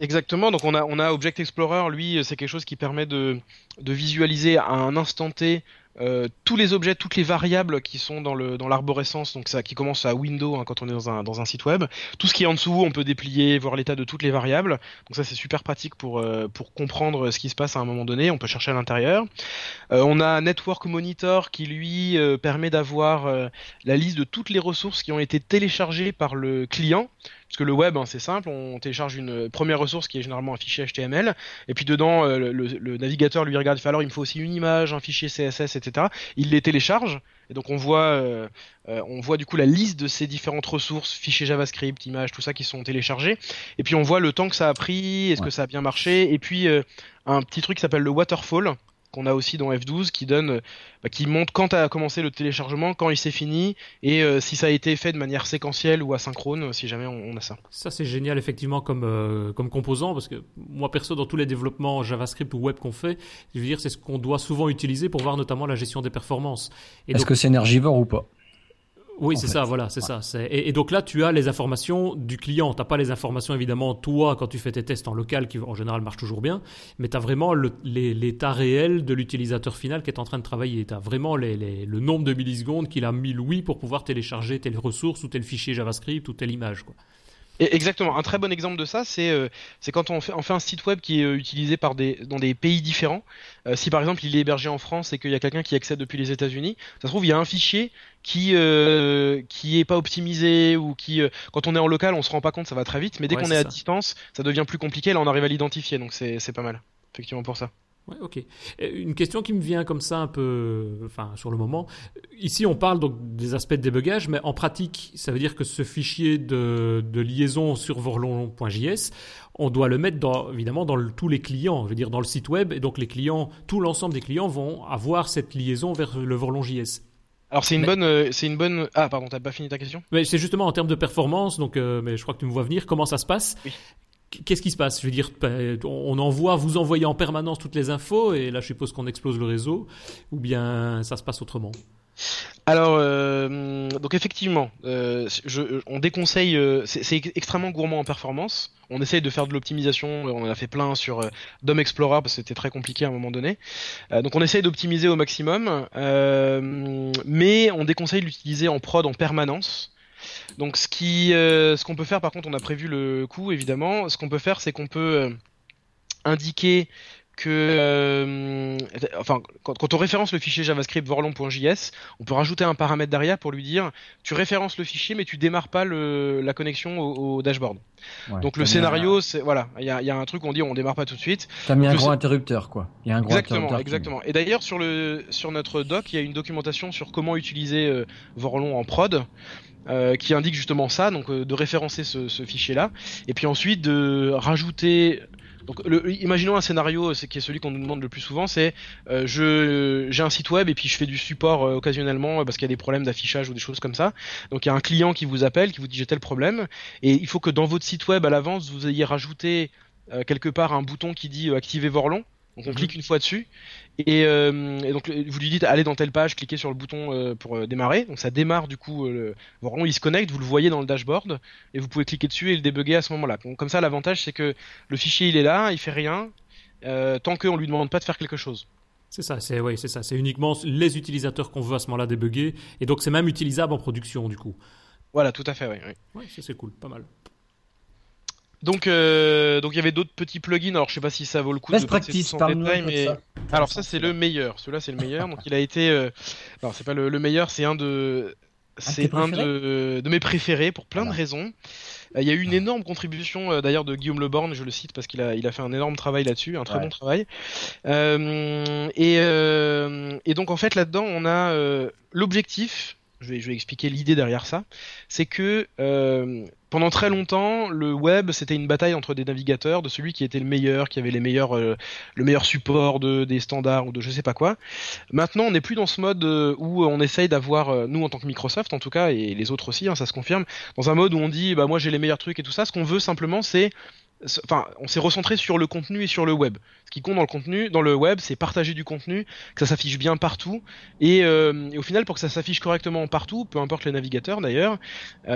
Exactement, donc on a, on a Object Explorer, lui, c'est quelque chose qui permet de, de visualiser à un instant T euh, tous les objets, toutes les variables qui sont dans l'arborescence, donc ça qui commence à window hein, quand on est dans un site web. Tout ce qui est en dessous, on peut déplier, voir l'état de toutes les variables. Donc ça c'est super pratique pour euh, comprendre ce qui se passe à un moment donné. On peut chercher à l'intérieur. Euh, on a Network Monitor qui lui permet d'avoir la liste de toutes les ressources qui ont été téléchargées par le client. Parce que le web, hein, c'est simple, on télécharge une première ressource qui est généralement un fichier HTML, et puis dedans, euh, le, navigateur lui regarde, il fait alors il me faut aussi une image, un fichier CSS, etc. Il les télécharge, et donc on voit, euh, euh, on voit du coup la liste de ces différentes ressources, fichiers JavaScript, images, tout ça qui sont téléchargés, et puis on voit le temps que ça a pris, est-ce que ça a bien marché, et puis un petit truc qui s'appelle le waterfall, qu'on a aussi dans F12 qui donne, bah, qui montre quand a commencé le téléchargement, quand il s'est fini et euh, si ça a été fait de manière séquentielle ou asynchrone, si jamais on, a ça. Ça c'est génial effectivement comme euh, comme composant parce que moi perso dans tous les développements JavaScript ou web qu'on fait, je veux dire c'est ce qu'on doit souvent utiliser pour voir notamment la gestion des performances. Est-ce que c'est énergivore ou pas? Oui, c'est ça, voilà, c'est ça. Et, donc là, tu as les informations du client. Tu n'as pas les informations, évidemment, toi, quand tu fais tes tests en local, qui en général marchent toujours bien, mais tu as vraiment l'état réel de l'utilisateur final qui est en train de travailler. Tu as vraiment le nombre de millisecondes qu'il a mis Louis pour pouvoir télécharger telle ressource ou tel fichier JavaScript ou telle image. Quoi. Exactement. Un très bon exemple de ça, c'est euh, c'est quand on fait, on fait un site web qui est euh, utilisé par des dans des pays différents. Euh, si par exemple il est hébergé en France et qu'il y a quelqu'un qui accède depuis les États-Unis, ça se trouve il y a un fichier qui qui est pas optimisé ou qui quand on est en local on se rend pas compte, ça va très vite. Mais dès qu'on est, à distance, ça devient plus compliqué. Là on arrive à l'identifier, donc c'est pas mal. Effectivement pour ça. Ouais, ok. Une question qui me vient comme ça un peu, enfin sur le moment. Ici, on parle donc des aspects de débugage, mais en pratique, ça veut dire que ce fichier de, de liaison sur vorlon.js, on doit le mettre dans, évidemment dans tous les clients, je veux dire dans le site web, et donc les clients, tout l'ensemble des clients vont avoir cette liaison vers le vorlon.js. Alors c'est une bonne, euh, c'est une bonne. Ah pardon, t'as pas fini ta question? Mais c'est justement en termes de performance, donc euh, mais je crois que tu me vois venir. Comment ça se passe? Oui qu'est-ce qui se passe? Je veux dire, on envoie, vous envoyez en permanence toutes les infos, et là, je suppose qu'on explose le réseau, ou bien ça se passe autrement? Alors, euh, donc effectivement, euh, on déconseille, euh, c'est extrêmement gourmand en performance. On essaye de faire de l'optimisation, on en a fait plein sur DOM Explorer parce que c'était très compliqué à un moment donné. donc on essaye d'optimiser au maximum, mais on déconseille l'utiliser en prod en permanence. Donc euh, ce qu'on peut faire, par contre, on a prévu le coup évidemment. Ce qu'on peut faire, c'est qu'on peut euh, indiquer que, euh, enfin, quand, on référence le fichier JavaScript vorlon.js, on peut rajouter un paramètre derrière pour lui dire, tu références le fichier, mais tu démarres pas le, la connexion au, dashboard. Donc le scénario, c'est voilà, il y a, y a, un truc on dit, on démarre pas tout de suite. T'as mis un gros interrupteur, quoi. Il y a un gros exactement, exactement. Et d'ailleurs sur le sur notre doc, il y a une documentation sur comment utiliser euh, Vorlon en prod. Euh, qui indique justement ça, donc euh, de référencer ce, ce fichier-là, et puis ensuite de rajouter donc, le, imaginons un scénario, c'est qui est celui qu'on nous demande le plus souvent, c'est euh, je j'ai un site web et puis je fais du support occasionnellement parce qu'il y a des problèmes d'affichage ou des choses comme ça. Donc il y a un client qui vous appelle, qui vous dit j'ai tel problème, et il faut que dans votre site web à l'avance vous ayez rajouté quelque part un bouton qui dit activer Vorlon. Donc on mhm. clique une fois dessus et, euh, et, donc vous lui dites allez dans telle page, cliquez sur le bouton euh, pour euh, démarrer. Donc ça démarre du coup, le... il se connecte, vous le voyez dans le dashboard et vous pouvez cliquer dessus et le débugger à ce moment-là. Donc comme ça l'avantage c'est que le fichier il est là, il fait rien tant qu'on lui demande pas de faire quelque chose. C'est ça, c'est oui, c'est ça, c'est uniquement les utilisateurs qu'on veut à ce moment-là débugger et donc c'est même utilisable en production du coup. Voilà, tout à fait, oui. Oui, ouais, c'est cool, pas mal. Donc, euh, donc il y avait d'autres petits plugins. Alors, je sais pas si ça vaut le coup de practice, son détail, mais alors ça c'est le meilleur. Celui-là c'est le meilleur. donc il a été, euh... non c'est pas le, meilleur, c'est un de, c'est un de, de, mes préférés pour plein de raisons. Euh, il y a eu une énorme contribution d'ailleurs de Guillaume Leborn, je le cite parce qu'il a, il a fait un énorme travail là-dessus, un très bon travail. Euh, et, euh, et donc en fait là-dedans on a l'objectif je vais, je vais expliquer l'idée derrière ça, c'est que euh, pendant très longtemps, le web c'était une bataille entre des navigateurs, de celui qui était le meilleur, qui avait les meilleurs, euh, le meilleur support de, des standards ou de je sais pas quoi. Maintenant, on n'est plus dans ce mode euh, où on essaye d'avoir, nous en tant que Microsoft en tout cas, et les autres aussi, hein, ça se confirme, dans un mode où on dit, bah moi j'ai les meilleurs trucs et tout ça. Ce qu'on veut simplement, c'est enfin, on s'est recentré sur le contenu et sur le web. Ce qui compte dans le contenu, dans le web, c'est partager du contenu, que ça s'affiche bien partout. Et, et, au final, pour que ça s'affiche correctement partout, peu importe les navigateurs d'ailleurs,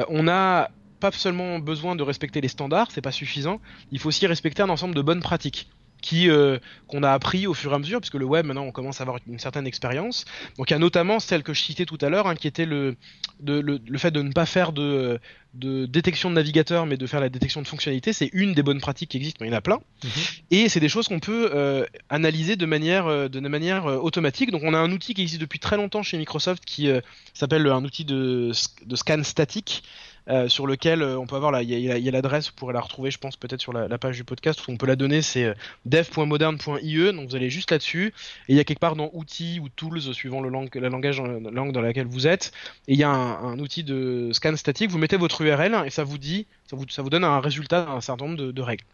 on a pas seulement besoin de respecter les standards, c'est pas suffisant. Il faut aussi respecter un ensemble de bonnes pratiques qui euh, qu'on a appris au fur et à mesure, puisque le web maintenant on commence à avoir une certaine expérience. Donc il y a notamment celle que je citais tout à l'heure, hein, qui était le, le, le, fait de ne pas faire de, de détection de navigateur, mais de faire la détection de fonctionnalité. C'est une des bonnes pratiques qui existent, mais il y en a plein. Mhm. Et c'est des choses qu'on peut euh, analyser de manière, euh, de manière automatique. Donc on a un outil qui existe depuis très longtemps chez Microsoft qui s'appelle un outil de, de scan statique euh, sur lequel euh, on peut avoir là, il y a, l'adresse, vous pourrez la retrouver, je pense peut-être sur la, page du podcast. Où on peut la donner, c'est euh, dev.moderne.ie, donc vous allez juste là-dessus, et il y a quelque part dans outils ou tools suivant le langue, la langage, langue dans laquelle vous êtes, et il y a un, outil de scan statique, vous mettez votre URL et ça vous dit, ça vous, ça vous donne un résultat d'un certain nombre de, règles.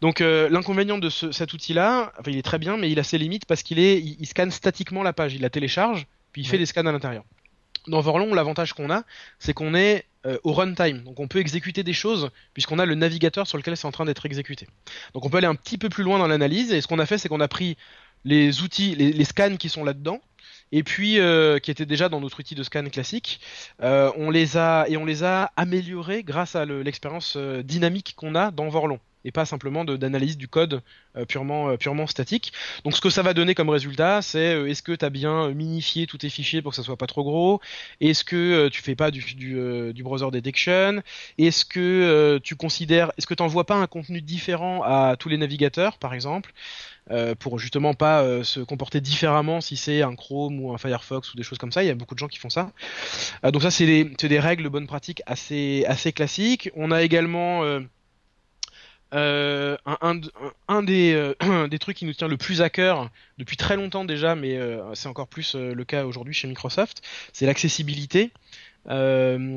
Donc l'inconvénient de cet outil-là, enfin, il est très bien, mais il a ses limites parce qu'il est, il, scanne statiquement la page, il la télécharge, puis il fait des scans à l'intérieur. Dans Vorlon, l'avantage qu'on a, c'est qu'on est euh, au runtime. Donc on peut exécuter des choses puisqu'on a le navigateur sur lequel c'est en train d'être exécuté. Donc on peut aller un petit peu plus loin dans l'analyse et ce qu'on a fait c'est qu'on a pris les outils, les, scans qui sont là-dedans et puis euh, qui étaient déjà dans notre outil de scan classique, euh, on les a et on les a améliorés grâce à l'expérience dynamique qu'on a dans Vorlon et pas simplement d'analyse du code euh, purement, euh, purement statique. Donc ce que ça va donner comme résultat, c'est euh, est-ce que tu as bien minifié tous tes fichiers pour que ça soit pas trop gros? Est-ce que tu fais pas du, browser detection? Est-ce que tu considères, est-ce que tu n'envoies pas un contenu différent à tous les navigateurs, par exemple pour justement pas se comporter différemment si c'est un Chrome ou un Firefox ou des choses comme ça? Il y a beaucoup de gens qui font ça. donc ça, c'est des, règles de bonne pratique assez, assez classiques. On a également euh, un, euh, [CLEARS THROAT] des, trucs qui nous tient le plus à cœur depuis très longtemps déjà, mais euh, c'est encore plus le cas aujourd'hui chez Microsoft, c'est l'accessibilité. D'ailleurs,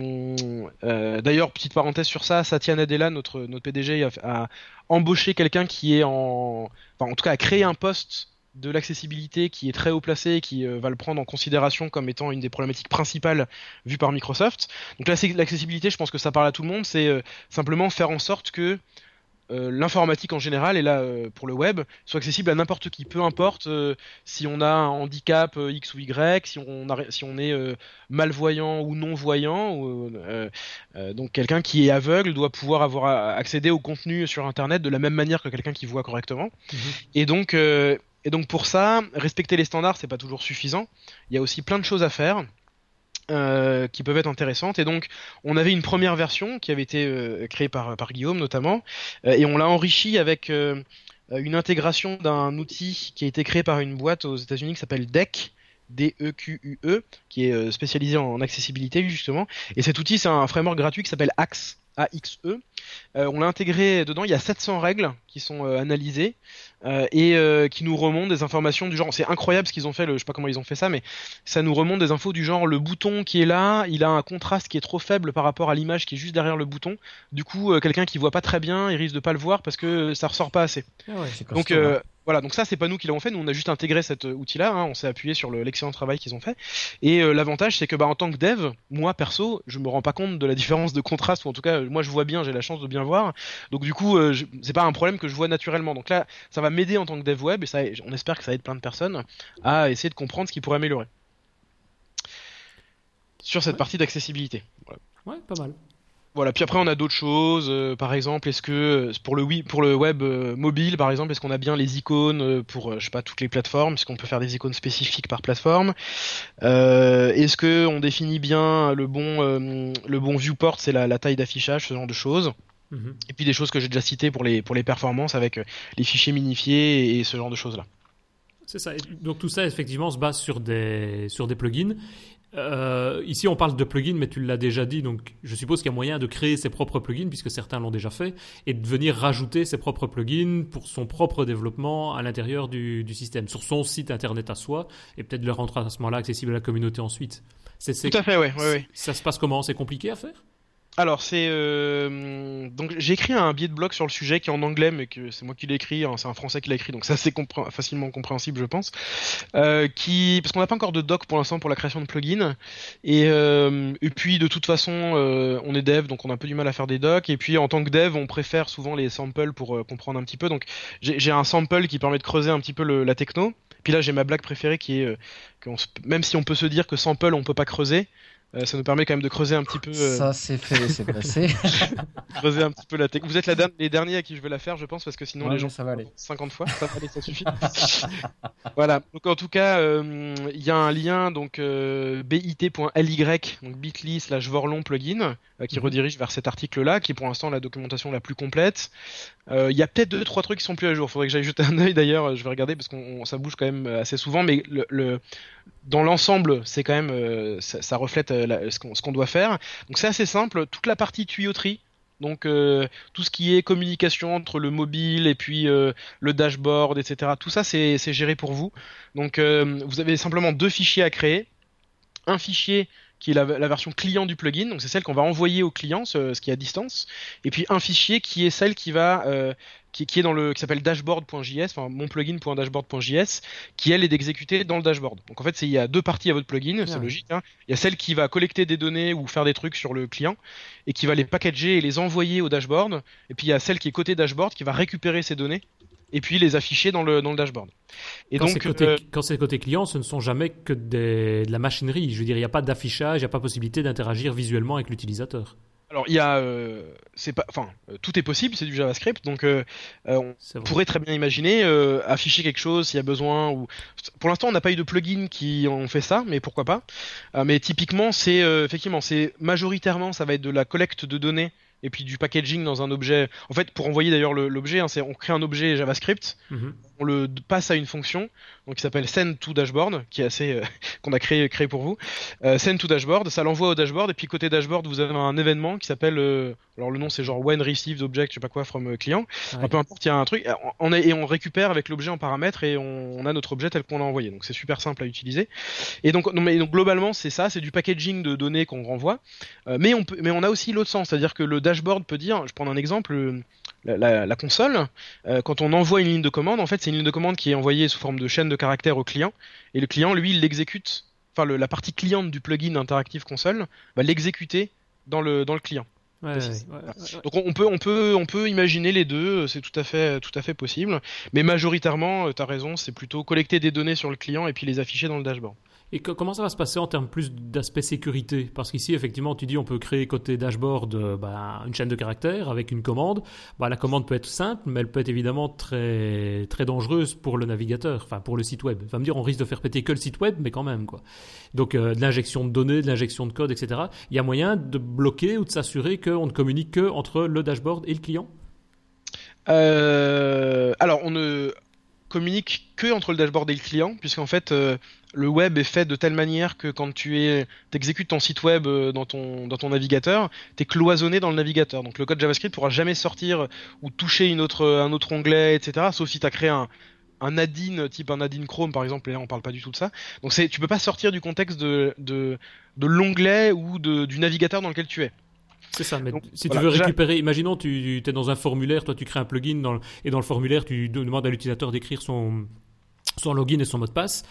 petite parenthèse sur ça, Satya Nadella, notre, notre PDG, a, a embauché quelqu'un qui est en, enfin, en tout cas, a créé un poste de l'accessibilité qui est très haut placé et qui va le prendre en considération comme étant une des problématiques principales vues par Microsoft. Donc l'accessibilité, je pense que ça parle à tout le monde, c'est simplement faire en sorte que euh, l'informatique en général et là euh, pour le web soit accessible à n'importe qui, peu importe euh, si on a un handicap X ou Y, si on, si on est malvoyant ou non voyant. Ou, donc quelqu'un qui est aveugle doit pouvoir avoir accédé au contenu sur Internet de la même manière que quelqu'un qui voit correctement. Mhm. Et donc et donc pour ça, respecter les standards c'est pas toujours suffisant. Il y a aussi plein de choses à faire. Euh, qui peuvent être intéressantes. Et donc, on avait une première version qui avait été euh, créée par, par Guillaume notamment, euh, et on l'a enrichi avec une intégration d'un outil qui a été créé par une boîte aux États-Unis qui s'appelle DEC. D-E-Q-U-E, e, qui est spécialisé en accessibilité justement. Et cet outil, c'est un framework gratuit qui s'appelle A-X-E. On l'a intégré dedans, il y a 700 règles qui sont analysées. Euh, et euh, qui nous remonte des informations du genre. C'est incroyable ce qu'ils ont fait. Le, je sais pas comment ils ont fait ça, mais ça nous remonte des infos du genre le bouton qui est là, il a un contraste qui est trop faible par rapport à l'image qui est juste derrière le bouton. Du coup, euh, quelqu'un qui voit pas très bien, il risque de pas le voir parce que ça ressort pas assez. Ah ouais, Donc hein. Voilà, donc ça c'est pas nous qui l'avons fait, nous on a juste intégré cet outil-là, hein, on s'est appuyé sur l'excellent travail qu'ils ont fait. Et l'avantage c'est que bah, en tant que dev, moi perso, je me rends pas compte de la différence de contraste, ou en tout cas moi je vois bien, j'ai la chance de bien voir. Donc du coup, c'est pas un problème que je vois naturellement. Donc là, ça va m'aider en tant que dev web et ça, on espère que ça aide plein de personnes à essayer de comprendre ce qui pourrait améliorer sur cette partie d'accessibilité. Ouais, pas mal. Voilà, puis après on a d'autres choses, euh, par exemple, est-ce que euh, pour le pour le web euh, mobile par exemple, est-ce qu'on a bien les icônes pour je sais pas toutes les plateformes, est-ce qu'on peut faire des icônes spécifiques par plateforme Est-ce que on définit bien le bon le bon viewport, c'est la, la, taille d'affichage, ce genre de choses Mhm. Et puis des choses que j'ai déjà citées pour les, pour les performances avec les fichiers minifiés et, ce genre de choses-là. C'est ça. Donc tout ça, effectivement, se base sur des, sur des plugins. Euh, ici, on parle de plugins, mais tu l'as déjà dit, donc je suppose qu'il y a moyen de créer ses propres plugins, puisque certains l'ont déjà fait, et de venir rajouter ses propres plugins pour son propre développement à l'intérieur du, du, système, sur son site internet à soi, et peut-être le rendre à ce moment-là accessible à la communauté ensuite. Tout à fait, oui. Ouais, ouais. Ça se passe comment? C'est compliqué à faire? Alors c'est euh, donc j'ai écrit un billet de blog sur le sujet qui est en anglais mais que c'est moi qui l'ai écrit, hein, c'est un français qui l'a écrit donc ça c'est facilement compréhensible je pense. Euh, qui parce qu'on n'a pas encore de doc pour l'instant pour la création de plugins et, euh, et puis de toute façon euh, on est dev donc on a un peu du mal à faire des docs et puis en tant que dev on préfère souvent les samples pour euh, comprendre un petit peu donc j'ai un sample qui permet de creuser un petit peu la techno. Puis là j'ai ma blague préférée qui est euh, que même si on peut se dire que sample on peut pas creuser euh, ça nous permet quand même de creuser un petit peu. Euh, ça, c'est fait, c'est [LAUGHS] passé. creuser un petit peu la tech. Vous êtes la les derniers à qui je vais la faire, je pense, parce que sinon les gens ça va aller. 50 fois, ça va aller, ça suffit. [LAUGHS] voilà. Donc en tout cas, euh, il y a un lien donc bit.ly donc bit.ly slash vorlon plugin qui mhm. redirige vers cet article-là, qui est pour l'instant la documentation la plus complète. Il y a peut-être deux trois trucs qui sont plus à jour. Faudrait que j'aille jeter un œil d'ailleurs. Je vais regarder parce qu'on ça bouge quand même assez souvent, mais le, dans l'ensemble, c'est quand même ça, ça reflète euh, ce qu'on doit faire. Donc c'est assez simple. Toute la partie tuyauterie, donc euh, tout ce qui est communication entre le mobile et puis euh, le dashboard, etc. Tout ça c'est géré pour vous. Donc vous avez simplement deux fichiers à créer. Un fichier qui est la, version client du plugin, donc c'est celle qu'on va envoyer au client, ce, qui est à distance, et puis un fichier qui est celle qui va euh, qui, qui, est dans le qui s'appelle dashboard.js, enfin mon plugin.dashboard.js, qui elle est d'exécuter dans le dashboard. Donc en fait, il y a deux parties à votre plugin, c'est logique. Hein. Il y a celle qui va collecter des données ou faire des trucs sur le client et qui va les packager et les envoyer au dashboard. Et puis il y a celle qui est côté dashboard qui va récupérer ces données et puis les afficher dans le, dans le dashboard. Et quand donc, côté, euh, quand c'est côté client, ce ne sont jamais que des, de la machinerie. Je veux dire, il n'y a pas d'affichage, il n'y a pas possibilité d'interagir visuellement avec l'utilisateur. Alors il y a, euh, c'est pas, enfin, euh, tout est possible, c'est du JavaScript, donc on pourrait très bien imaginer afficher quelque chose s'il y a besoin. Ou pour l'instant, on n'a pas eu de plugin qui ont fait ça, mais pourquoi pas. mais typiquement, c'est effectivement, c'est majoritairement, ça va être de la collecte de données et puis du packaging dans un objet. En fait, pour envoyer d'ailleurs l'objet, hein, on crée un objet JavaScript, mhm. on le passe à une fonction, donc qui s'appelle send to dashboard, qui est assez euh, [LAUGHS] qu'on a créé créé pour vous. Euh, send to dashboard, ça l'envoie au dashboard et puis côté dashboard vous avez un événement qui s'appelle euh, alors le nom c'est genre when received object, je sais pas quoi from client. peu importe, il y a un truc on est, et on récupère avec l'objet en paramètre et on, a notre objet tel qu'on l'a envoyé. Donc c'est super simple à utiliser. Et donc, non, mais, donc globalement c'est ça, c'est du packaging de données qu'on renvoie. mais on peut mais on a aussi l'autre sens, c'est-à-dire que le dashboard peut dire, je prends un exemple la, console, euh, quand on envoie une ligne de commande, en fait, c'est une ligne de commande qui est envoyée sous forme de chaîne de caractères au client, et le client, lui, il l'exécute, enfin, la partie cliente du plugin Interactive Console va l'exécuter dans le, dans le client. Donc on peut on peut on peut imaginer les deux, c'est tout à fait tout à fait possible, mais majoritairement, tu as raison, c'est plutôt collecter des données sur le client et puis les afficher dans le dashboard. Et comment ça va se passer en termes plus d'aspect sécurité? Parce qu'ici, effectivement, tu dis on peut créer côté dashboard euh, bah, une chaîne de caractères avec une commande. Bah, la commande peut être simple, mais elle peut être évidemment très, très dangereuse pour le navigateur, enfin pour le site web. Va me dire, on risque de faire péter que le site web, mais quand même. quoi. Donc euh, de l'injection de données, de l'injection de code, etc. Il y a moyen de bloquer ou de s'assurer qu'on ne communique que entre le dashboard et le client? Euh, alors, on ne, communique que entre le dashboard et le client, puisqu'en fait euh, le web est fait de telle manière que quand tu es exécutes ton site web euh, dans ton dans ton navigateur, tu es cloisonné dans le navigateur. Donc le code JavaScript pourra jamais sortir ou toucher une autre un autre onglet, etc. Sauf si tu as créé un un add-in type un add-in Chrome par exemple, et là on parle pas du tout de ça. Donc c'est tu peux pas sortir du contexte de de, de l'onglet ou de, du navigateur dans lequel tu es. C'est ça, mais si tu veux récupérer, imaginons tu es dans un formulaire, toi tu crées un plugin et dans le formulaire tu demandes à l'utilisateur d'écrire son, son login et son mot de passe,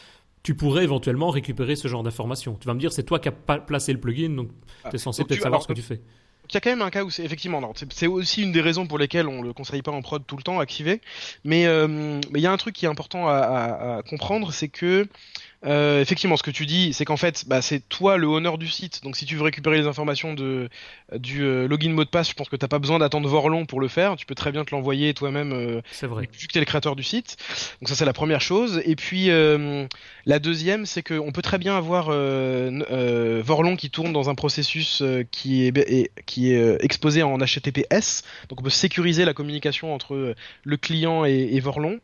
tu pourrais éventuellement récupérer ce genre d'informations. Tu vas me dire c'est toi qui as placé le plugin, donc ah, tu es censé peut-être savoir ce que tu fais. Il y a quand même un cas où c'est effectivement, c'est aussi une des raisons pour lesquelles on le conseille pas en prod tout le temps activé, mais euh, il y a un truc qui est important à comprendre, c'est que euh, effectivement, ce que tu dis, c'est qu'en fait, bah, c'est toi le honneur du site. Donc, si tu veux récupérer les informations de du euh, login mot de passe, je pense que t'as pas besoin d'attendre Vorlon pour le faire. Tu peux très bien te l'envoyer toi-même. Euh, vrai. Vu que t'es le créateur du site. Donc ça, c'est la première chose. Et puis euh, la deuxième, c'est qu'on peut très bien avoir Vorlon qui tourne dans un processus qui est qui est exposé en HTTPS. Donc, on peut sécuriser la communication entre le client et, et Vorlon.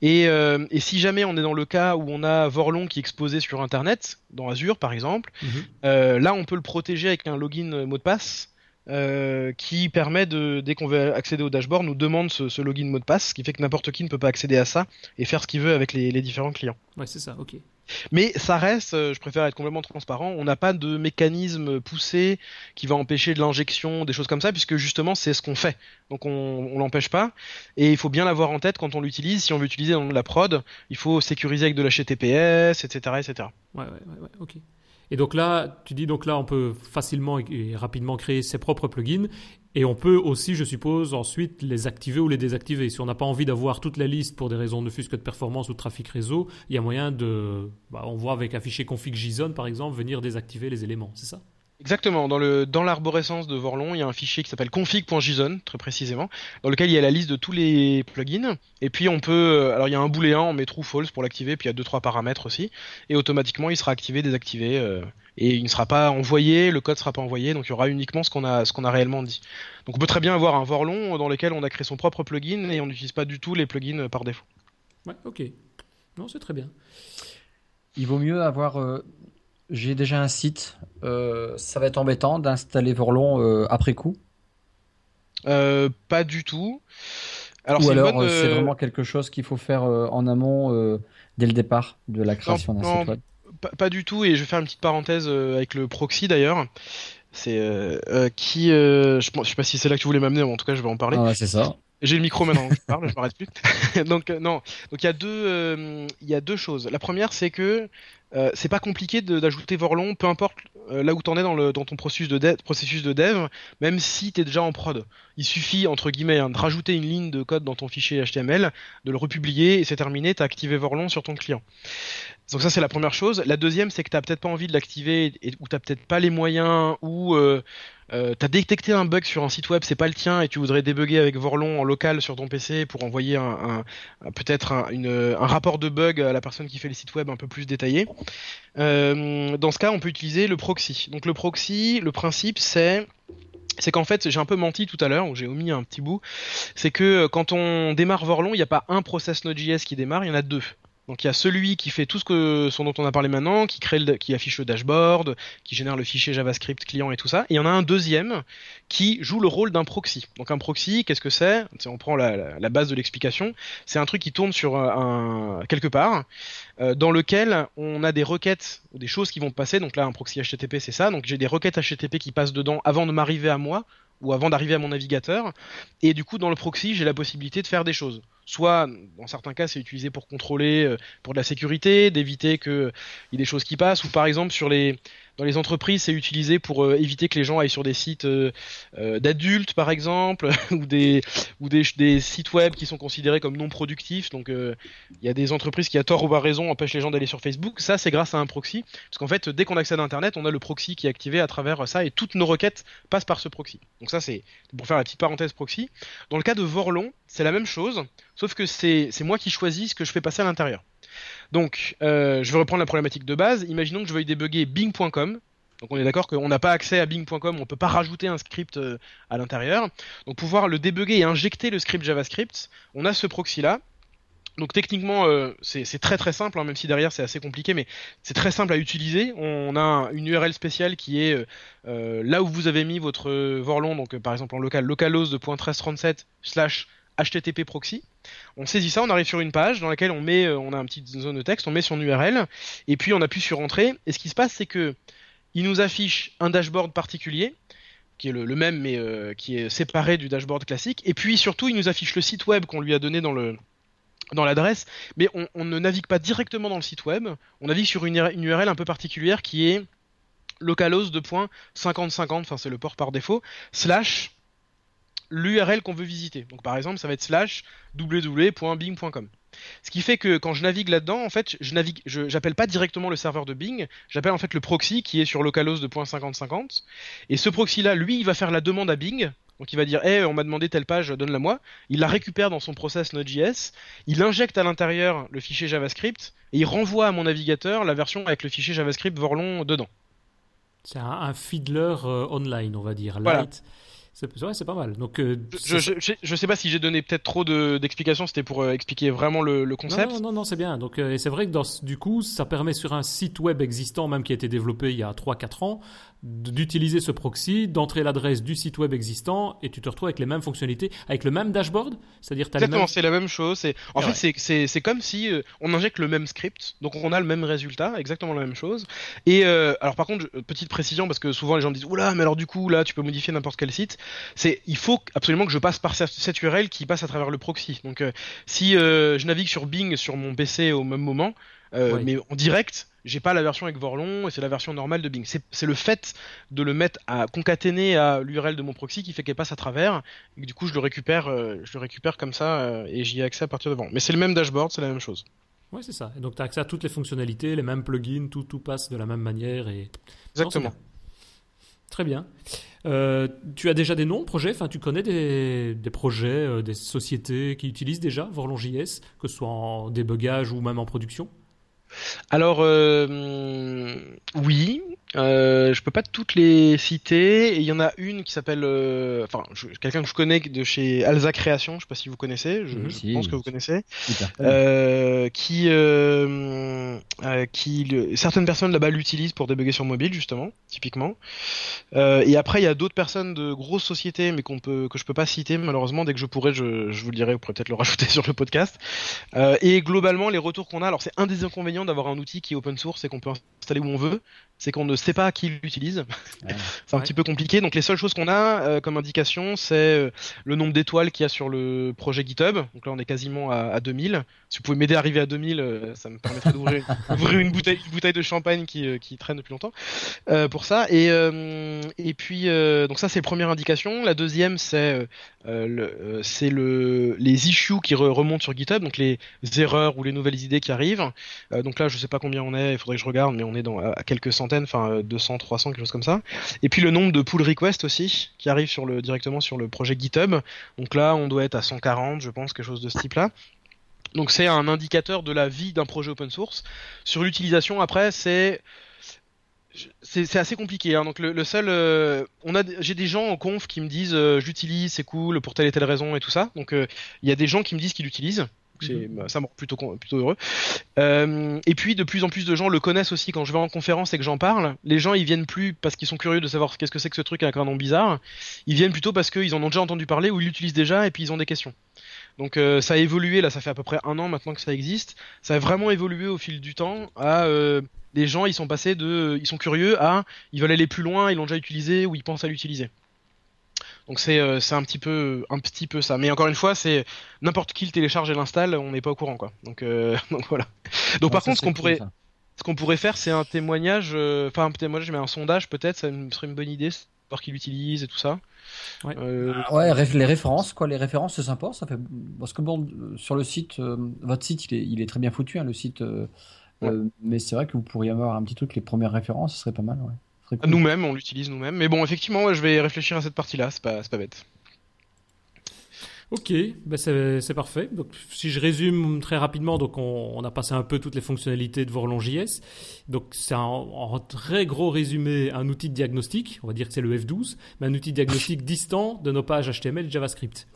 Et, et si jamais on est dans le cas où on a Vorlon qui exposé sur Internet, dans Azure par exemple. Mhm. Euh, là, on peut le protéger avec un login mot de passe euh, qui permet de, dès qu'on veut accéder au dashboard, nous demande ce, login mot de passe, ce qui fait que n'importe qui ne peut pas accéder à ça et faire ce qu'il veut avec les, différents clients. Ouais, c'est ça, ok. Mais ça reste, euh, je préfère être complètement transparent, on n'a pas de mécanisme poussé qui va empêcher de l'injection, des choses comme ça, puisque justement c'est ce qu'on fait. Donc on, on l'empêche pas. Et il faut bien l'avoir en tête quand on l'utilise. Si on veut utiliser dans la prod, il faut sécuriser avec de l'HTTPS, etc., etc. Ouais, ouais. Et donc là, tu dis donc là, on peut facilement et rapidement créer ses propres plugins. Et on peut aussi, je suppose, ensuite les activer ou les désactiver. Si on n'a pas envie d'avoir toute la liste pour des raisons de fusque de performance ou de trafic réseau, il y a moyen de, bah, on voit avec fichier config JSON par exemple, venir désactiver les éléments, c'est ça? Exactement. Dans le dans l'arborescence de Vorlon, il y a un fichier qui s'appelle config.json très précisément, dans lequel il y a la liste de tous les plugins. Et puis on peut, euh, alors il y a un booléen, on met true false pour l'activer, puis il y a deux trois paramètres aussi, et automatiquement il sera activé, désactivé, euh, et il ne sera pas envoyé, le code sera pas envoyé, donc il y aura uniquement ce qu'on a ce qu'on a réellement dit. Donc on peut très bien avoir un Vorlon dans lequel on a créé son propre plugin et on n'utilise pas du tout les plugins par défaut. Ouais, ok. Non, c'est très bien. Il vaut mieux avoir euh, j'ai déjà un site. Euh, ça va être embêtant d'installer Vorlon euh, après coup. Euh, pas du tout. Alors, Ou alors c'est vraiment quelque chose qu'il faut faire en amont dès le départ de la création d'un site web. Pas, du tout. Et je vais faire une petite parenthèse avec le proxy d'ailleurs. C'est qui, je, je sais pas si c'est là que tu voulais m'amener, mais en tout cas je vais en parler. Ah, c'est ça. J'ai le micro [LAUGHS] maintenant, je parle, je m'arrête plus. [LAUGHS] donc non, donc il y a deux, il y a deux choses. La première, c'est que euh, c'est pas compliqué d'ajouter Vorlon, peu importe euh, là où t'en es dans, ton processus de, dev, processus de dev, même si t'es déjà en prod. Il suffit, entre guillemets, hein, de rajouter une ligne de code dans ton fichier HTML, de le republier, et c'est terminé, t'as activé Vorlon sur ton client. Donc ça c'est la première chose. La deuxième c'est que t'as peut-être pas envie de l'activer ou t'as peut-être pas les moyens ou euh, euh, t'as détecté un bug sur un site web, c'est pas le tien et tu voudrais débugger avec Vorlon en local sur ton PC pour envoyer peut-être un, rapport de bug à la personne qui fait les sites web un peu plus détaillé. Euh, dans ce cas, on peut utiliser le proxy. Donc le proxy, le principe c'est c'est qu'en fait, j'ai un peu menti tout à l'heure, j'ai omis un petit bout, c'est que quand on démarre Vorlon, il n'y a pas un process Node.js qui démarre, il y en a deux. Donc il y a celui qui fait tout ce dont on a parlé maintenant, qui crée qui affiche le dashboard, qui génère le fichier JavaScript client et tout ça. Et il y en a un deuxième qui joue le rôle d'un proxy. Donc un proxy, qu'est-ce que c'est? On prend la, base de l'explication. C'est un truc qui tourne sur un, quelque part, euh, dans lequel on a des requêtes des choses qui vont passer. Donc là, un proxy HTTP, c'est ça. Donc j'ai des requêtes HTTP qui passent dedans avant de m'arriver à moi ou avant d'arriver à mon navigateur. Et du coup, dans le proxy, j'ai la possibilité de faire des choses. Soit, dans certains cas, c'est utilisé pour contrôler, euh, pour de la sécurité, d'éviter qu'il y ait des choses qui passent, ou par exemple sur les, dans les entreprises, c'est utilisé pour euh, éviter que les gens aillent sur des sites euh, euh, d'adultes, par exemple, [LAUGHS] ou des des, sites web qui sont considérés comme non productifs. Donc, il y a des entreprises qui, à tort ou à raison, empêchent les gens d'aller sur Facebook. Ça, c'est grâce à un proxy, parce qu'en fait, dès qu'on accède à Internet, on a le proxy qui est activé à travers ça, et toutes nos requêtes passent par ce proxy. Donc ça, c'est pour faire la petite parenthèse proxy. Dans le cas de Vorlon, c'est la même chose, sauf que c'est moi qui choisis ce que je fais passer à l'intérieur. Donc, euh, je vais reprendre la problématique de base. Imaginons que je veuille débugger Bing.com. Donc on est d'accord qu'on n'a pas accès à Bing.com, on ne peut pas rajouter un script euh, à l'intérieur. Donc pouvoir le débugger et injecter le script JavaScript, on a ce proxy là. Donc techniquement euh, c'est très très simple, hein, même si derrière c'est assez compliqué, mais c'est très simple à utiliser. On a une URL spéciale qui est là où vous avez mis votre Vorlon, donc par exemple en local localhost de .1337 slash HTTP proxy. On saisit ça, on arrive sur une page dans laquelle on met, euh, on a une petite zone de texte, on met son URL, et puis on appuie sur entrée. Et ce qui se passe, c'est que il nous affiche un dashboard particulier, qui est le, même mais euh, qui est séparé du dashboard classique. Et puis surtout, il nous affiche le site web qu'on lui a donné dans le dans l'adresse, mais on, ne navigue pas directement dans le site web, on navigue sur une, URL un peu particulière qui est localhost de enfin c'est le port par défaut, slash l'URL qu'on veut visiter. Donc par exemple, ça va être slash www.bing.com. Ce qui fait que quand je navigue là-dedans, en fait, je navigue, je j'appelle pas directement le serveur de Bing, j'appelle en fait le proxy qui est sur localhost de .5050. Et ce proxy-là, lui, il va faire la demande à Bing. Donc il va dire, hey, on m'a demandé telle page, donne-la moi. Il la récupère dans son process Node.js, il injecte à l'intérieur le fichier JavaScript et il renvoie à mon navigateur la version avec le fichier JavaScript Vorlon dedans. C'est un, fiddler euh, online, on va dire, light. C'est pas mal. Donc, euh, je, je, je, sais pas si j'ai donné peut-être trop d'explications, c'était pour euh, expliquer vraiment le, le concept. Non, non, non, c'est bien. Donc, euh, et c'est vrai que dans, du coup, ça permet sur un site web existant, même qui a été développé il y a 3-4 ans, d'utiliser ce proxy, d'entrer l'adresse du site web existant et tu te retrouves avec les mêmes fonctionnalités, avec le même dashboard. C'est-à-dire Exactement, c'est la même chose. C'est en fait c'est c'est comme si euh, on injecte le même script, donc on a le même résultat, exactement la même chose. Et euh, alors par contre petite précision parce que souvent les gens me disent oula mais alors du coup là tu peux modifier n'importe quel site. C'est il faut absolument que je passe par cette URL qui passe à travers le proxy. Donc euh, si je navigue sur Bing sur mon PC au même moment, mais en direct j'ai pas la version avec Vorlon et c'est la version normale de Bing. C'est le fait de le mettre à concaténer à l'URL de mon proxy qui fait qu'elle passe à travers et que du coup je le récupère, euh, je le récupère comme ça euh, et j'y ai accès à partir de Vorlon. Mais c'est le même dashboard, c'est la même chose. Ouais, c'est ça. Et donc tu as accès à toutes les fonctionnalités, les mêmes plugins, tout, tout passe de la même manière et exactement. Très bien. Euh, tu as déjà des noms, projets? Enfin, tu connais des, des projets, des sociétés qui utilisent déjà JS, que ce soit en débugage ou même en production? Alors euh, oui, euh, je peux pas toutes les citer. Il y en a une qui s'appelle, euh, enfin, quelqu'un que je connais de chez Alza Création. Je sais pas si vous connaissez. Je, mhm. pense que vous connaissez. Euh, qui, euh, qui, certaines personnes là-bas l'utilisent pour débugger sur mobile justement, typiquement. et après, il y a d'autres personnes de grosses sociétés, mais qu'on peut, que je peux pas citer malheureusement. Dès que je pourrais, je, je vous le dirai. Vous pourrez peut-être le [LAUGHS] rajouter sur le podcast. et globalement, les retours qu'on a, alors c'est un des inconvénients d'avoir un outil qui est open source et qu'on peut installer où on veut, c'est qu'on ne sait pas qui l'utilise. [LAUGHS] c'est un petit peu compliqué. Donc les seules choses qu'on a euh, comme indication, c'est euh, le nombre d'étoiles qu'il y a sur le projet GitHub. Donc là, on est quasiment à, 2000. Si vous pouvez m'aider à arriver à 2000, euh, ça me permettrait [LAUGHS] d'ouvrir une bouteille, une bouteille de champagne qui, qui traîne depuis longtemps pour ça. Et, et puis, donc ça, c'est la première indication. La deuxième, c'est le, c'est le, les issues qui remontent sur GitHub, donc les erreurs ou les nouvelles idées qui arrivent. donc là, je sais pas combien on est, il faudrait que je regarde, mais on est dans, à quelques centaines, enfin 200, 300, quelque chose comme ça. Et puis le nombre de pull requests aussi qui arrivent directement sur le projet GitHub. Donc là, on doit être à 140, je pense, quelque chose de ce type-là. Donc c'est un indicateur de la vie d'un projet open source. Sur l'utilisation, après, c'est assez compliqué. Hein. Euh, j'ai des gens en conf qui me disent euh, j'utilise, c'est cool pour telle et telle raison et tout ça. Donc euh, il y a des gens qui me disent qu'ils l'utilisent. Bah, ça me rend plutôt, plutôt heureux. Euh, et puis de plus en plus de gens le connaissent aussi quand je vais en conférence et que j'en parle. Les gens ils viennent plus parce qu'ils sont curieux de savoir qu'est-ce que c'est que ce truc avec un nom bizarre. Ils viennent plutôt parce qu'ils en ont déjà entendu parler ou ils l'utilisent déjà et puis ils ont des questions. Donc euh, ça a évolué, là ça fait à peu près un an maintenant que ça existe. Ça a vraiment évolué au fil du temps à euh, les gens ils sont passés de ils sont curieux à ils veulent aller plus loin, ils l'ont déjà utilisé ou ils pensent à l'utiliser. Donc c'est euh, c'est un petit peu un petit peu ça. Mais encore une fois, c'est n'importe qui le télécharge et l'installe, on n'est pas au courant quoi. Donc euh, [LAUGHS] donc voilà. Donc par contre, ce qu'on pourrait ce qu'on pourrait faire, c'est un témoignage, euh, enfin un témoignage, mais un sondage peut-être, ça serait une bonne idée, voir qui l'utilise et tout ça. Ouais. ouais, les références, quoi, les références, c'est sympa. Ça fait parce que bon, sur le site, votre site, il est, il est, très bien foutu, hein, le site. mais c'est vrai que vous pourriez avoir un petit truc, les premières références, ce serait pas mal. Ouais. Nous-mêmes, on l'utilise nous-mêmes. Mais bon, effectivement, je vais réfléchir à cette partie-là, c'est pas, pas bête. Ok, ben c'est parfait. Donc, si je résume très rapidement, donc on, a passé un peu toutes les fonctionnalités de Vorlon.js. Donc, c'est en très gros résumé un outil de diagnostic. On va dire que c'est le F12, mais un outil de diagnostic distant de nos pages HTML et JavaScript.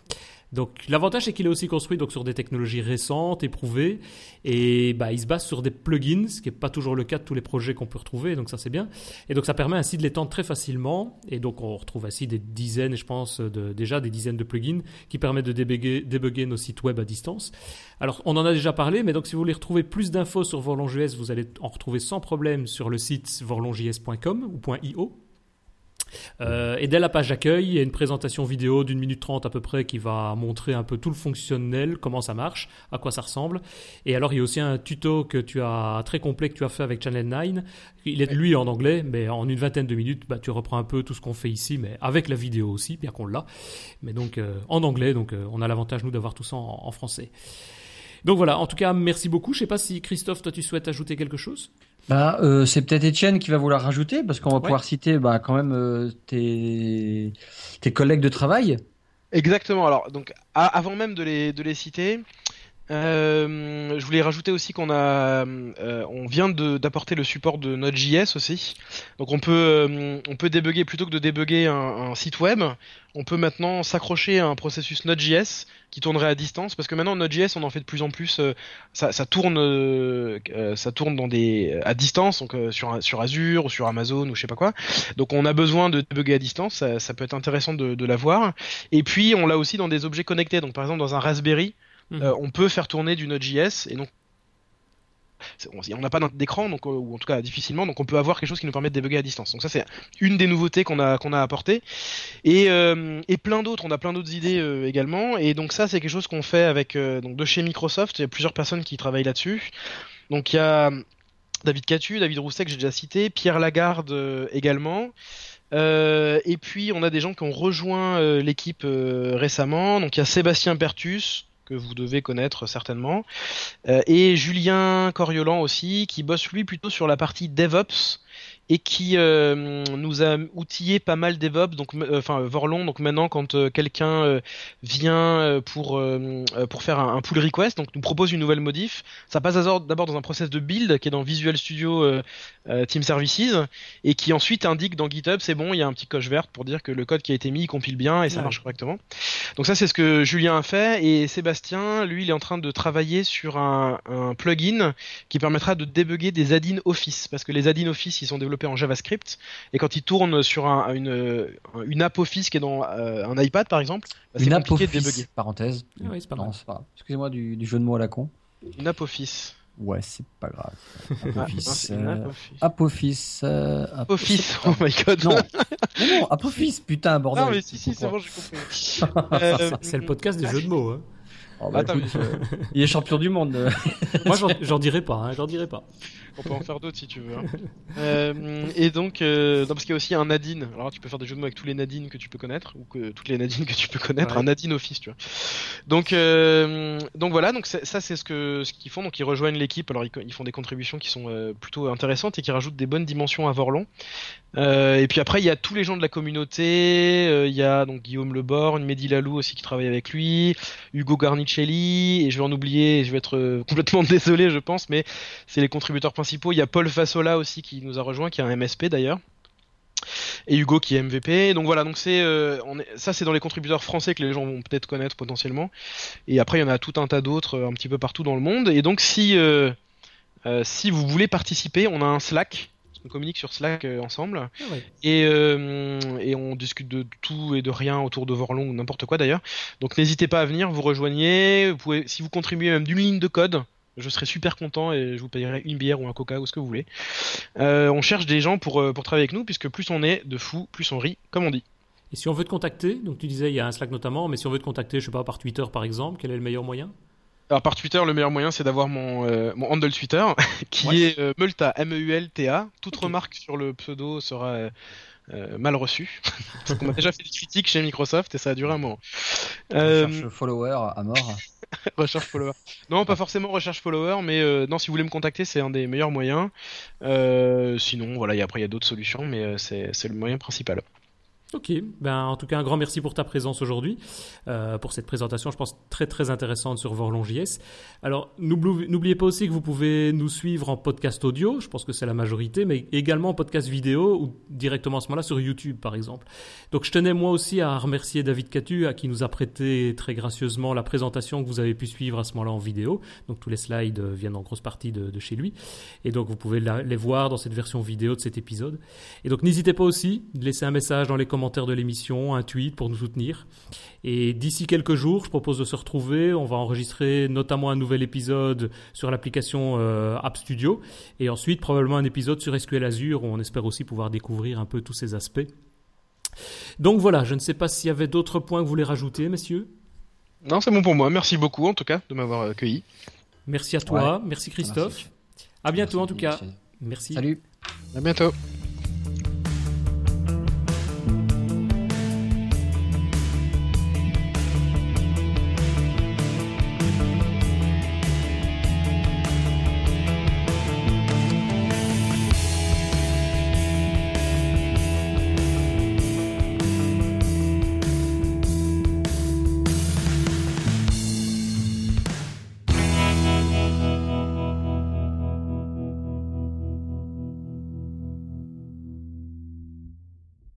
Donc l'avantage c'est qu'il est aussi construit donc sur des technologies récentes, éprouvées, et bah, il se base sur des plugins, ce qui n'est pas toujours le cas de tous les projets qu'on peut retrouver, donc ça c'est bien. Et donc ça permet ainsi de l'étendre très facilement, et donc on retrouve ainsi des dizaines, je pense de, déjà des dizaines de plugins qui permettent de débugger, nos sites web à distance. Alors on en a déjà parlé, mais donc si vous voulez retrouver plus d'infos sur Vorlon.js, vous allez en retrouver sans problème sur le site vorlonjs.com ou .io. Euh, et dès la page d'accueil, il y a une présentation vidéo d'une minute trente à peu près qui va montrer un peu tout le fonctionnel, comment ça marche, à quoi ça ressemble. Et alors il y a aussi un tuto que tu as très complet que tu as fait avec Channel 9. Il est lui en anglais, mais en une vingtaine de minutes, bah, tu reprends un peu tout ce qu'on fait ici, mais avec la vidéo aussi, bien qu'on l'a. Mais donc euh, en anglais, donc euh, on a l'avantage nous d'avoir tout ça en, français. Donc voilà, en tout cas, merci beaucoup. Je sais pas si Christophe, toi tu souhaites ajouter quelque chose? Bah, euh, c'est peut-être Étienne qui va vouloir rajouter, parce qu'on va pouvoir citer bah, quand même euh, tes, tes collègues de travail. Exactement. Alors, donc, avant même de les, de les citer, Euh, je voulais rajouter aussi qu'on a, euh, on vient d'apporter le support de Node.js aussi. Donc on peut, euh, on peut débugger plutôt que de débugger un, un site web, on peut maintenant s'accrocher à un processus Node.js qui tournerait à distance parce que maintenant Node.js on en fait de plus en plus, euh, ça, ça, tourne, euh, ça tourne dans des à distance donc sur sur Azure ou sur Amazon ou je sais pas quoi. Donc on a besoin de débugger à distance, ça, ça peut être intéressant de, de l'avoir. Et puis on l'a aussi dans des objets connectés. Donc par exemple dans un Raspberry. Euh, on peut faire tourner du Node.js et donc on n'a pas d'écran euh, ou en tout cas difficilement donc on peut avoir quelque chose qui nous permet de débugger à distance. Donc ça c'est une des nouveautés qu'on a qu'on a apporté et, euh, et plein d'autres on a plein d'autres idées également. Et donc ça c'est quelque chose qu'on fait de chez Microsoft. Il y a plusieurs personnes qui travaillent là-dessus. Donc il y a David Catu David Rousset que j'ai déjà cité Pierre Lagarde également. Et puis on a des gens qui ont rejoint l'équipe récemment. Donc il y a Sébastien Pertus que vous devez connaître certainement, euh, et Julien Coriolan aussi, qui bosse lui plutôt sur la partie DevOps et qui euh, nous a outillé pas mal DevOps, donc euh, enfin Vorlon. Donc maintenant, quand euh, quelqu'un vient pour pour faire un, pull request, donc nous propose une nouvelle modif, ça passe d'abord dans un process de build qui est dans Visual Studio Team Services et qui ensuite indique dans GitHub c'est bon, il y a un petit coche verte pour dire que le code qui a été mis il compile bien et ça marche correctement. Donc ça c'est ce que Julien a fait et Sébastien, lui, il est en train de travailler sur un, un plugin qui permettra de débugger des add-in Office parce que les add-in Office ils sont développés en JavaScript et quand il tourne sur une, une app Office qui est dans euh, un iPad par exemple, bah, c'est compliqué de débugger. Parenthèse. Ah oui, c'est pas non, pas Excusez-moi du, du, jeu de mots à la con. Une app Office. Ouais, c'est pas grave. [LAUGHS] Apophis. Euh, Apophis. Euh, Apophis. Oh my god. Non, non, Apophis, putain, bordel. Non, mais si, si, c'est bon, j'ai compris. [LAUGHS] c'est le podcast des jeux de mots. Hein. Oh, bah, écoute, il est champion du monde. [LAUGHS] Moi, j'en dirais pas, hein, j'en dirais pas. On peut en faire d'autres si tu veux. Hein. euh, et donc, euh, non, parce qu'il y a aussi un Nadine. Alors, tu peux faire des jeux de mots avec tous les Nadines que tu peux connaître, ou que toutes les Nadines que tu peux connaître. Un Nadine Office, tu vois. Donc, euh, donc voilà. Donc ça, c'est ce que ce qu'ils font. Donc, ils rejoignent l'équipe. Alors, ils, font des contributions qui sont euh, plutôt intéressantes et qui rajoutent des bonnes dimensions à Vorlon. Euh, et puis après, il y a tous les gens de la communauté. Euh, il y a donc Guillaume Leborgne, Mehdi Lalou aussi qui travaille avec lui, Hugo Garnicelli, et je vais en oublier. Je vais être [LAUGHS] complètement désolé, je pense, mais c'est les contributeurs principaux il y a Paul Fasola aussi qui nous a rejoint, qui est un MSP d'ailleurs. Et Hugo qui est MVP. Donc voilà, donc c'est euh, ça c'est dans les contributeurs français que les gens vont peut-être connaître potentiellement. Et après il y en a tout un tas d'autres euh, un petit peu partout dans le monde. Et donc si euh, si vous voulez participer, on a un Slack. On communique sur Slack ensemble ah et, et on discute de tout et de rien autour de Vorlon ou n'importe quoi d'ailleurs. Donc n'hésitez pas à venir, vous rejoignez. Vous pouvez, si vous contribuez même d'une ligne de code, je serais super content et je vous payerai une bière ou un coca ou ce que vous voulez. Euh, on cherche des gens pour, euh, pour travailler avec nous, puisque plus on est de fous, plus on rit, comme on dit. Et si on veut te contacter, donc tu disais il y a un Slack notamment, mais si on veut te contacter, je sais pas, par Twitter par exemple, quel est le meilleur moyen? Alors par Twitter, le meilleur moyen c'est d'avoir mon, euh, mon handle Twitter [LAUGHS] qui est Multa, M-E-U-L-T-A. Toute remarque sur le pseudo sera mal reçue. [LAUGHS] on a déjà fait des critiques chez Microsoft et ça a duré un moment. Cherche follower à mort. [LAUGHS] recherche follower. Non, pas forcément recherche follower, mais euh, non, si vous voulez me contacter, c'est un des meilleurs moyens. Euh, sinon, voilà, y après il y a d'autres solutions, mais euh, c'est le moyen principal. Ok, ben en tout cas un grand merci pour ta présence aujourd'hui, euh, pour cette présentation, je pense très très intéressante sur JS. Alors n'oubliez pas aussi que vous pouvez nous suivre en podcast audio, je pense que c'est la majorité, mais également en podcast vidéo ou directement à ce moment-là sur YouTube par exemple. Donc je tenais moi aussi à remercier David Catu à qui nous a prêté très gracieusement la présentation que vous avez pu suivre à ce moment-là en vidéo. Donc tous les slides viennent en grosse partie de chez lui, et donc vous pouvez les voir dans cette version vidéo de cet épisode. Et donc n'hésitez pas aussi de laisser un message dans les commentaires commentaire de l'émission, un tweet pour nous soutenir. Et d'ici quelques jours, je propose de se retrouver. On va enregistrer notamment un nouvel épisode sur l'application euh, App Studio et ensuite probablement un épisode sur SQL Azure où on espère aussi pouvoir découvrir un peu tous ces aspects. Donc voilà, je ne sais pas s'il y avait d'autres points que vous voulez rajouter, messieurs. Non, c'est bon pour moi. Merci beaucoup en tout cas de m'avoir accueilli. Merci à toi, merci Christophe. À bientôt en tout cas. Merci. Salut. À bientôt.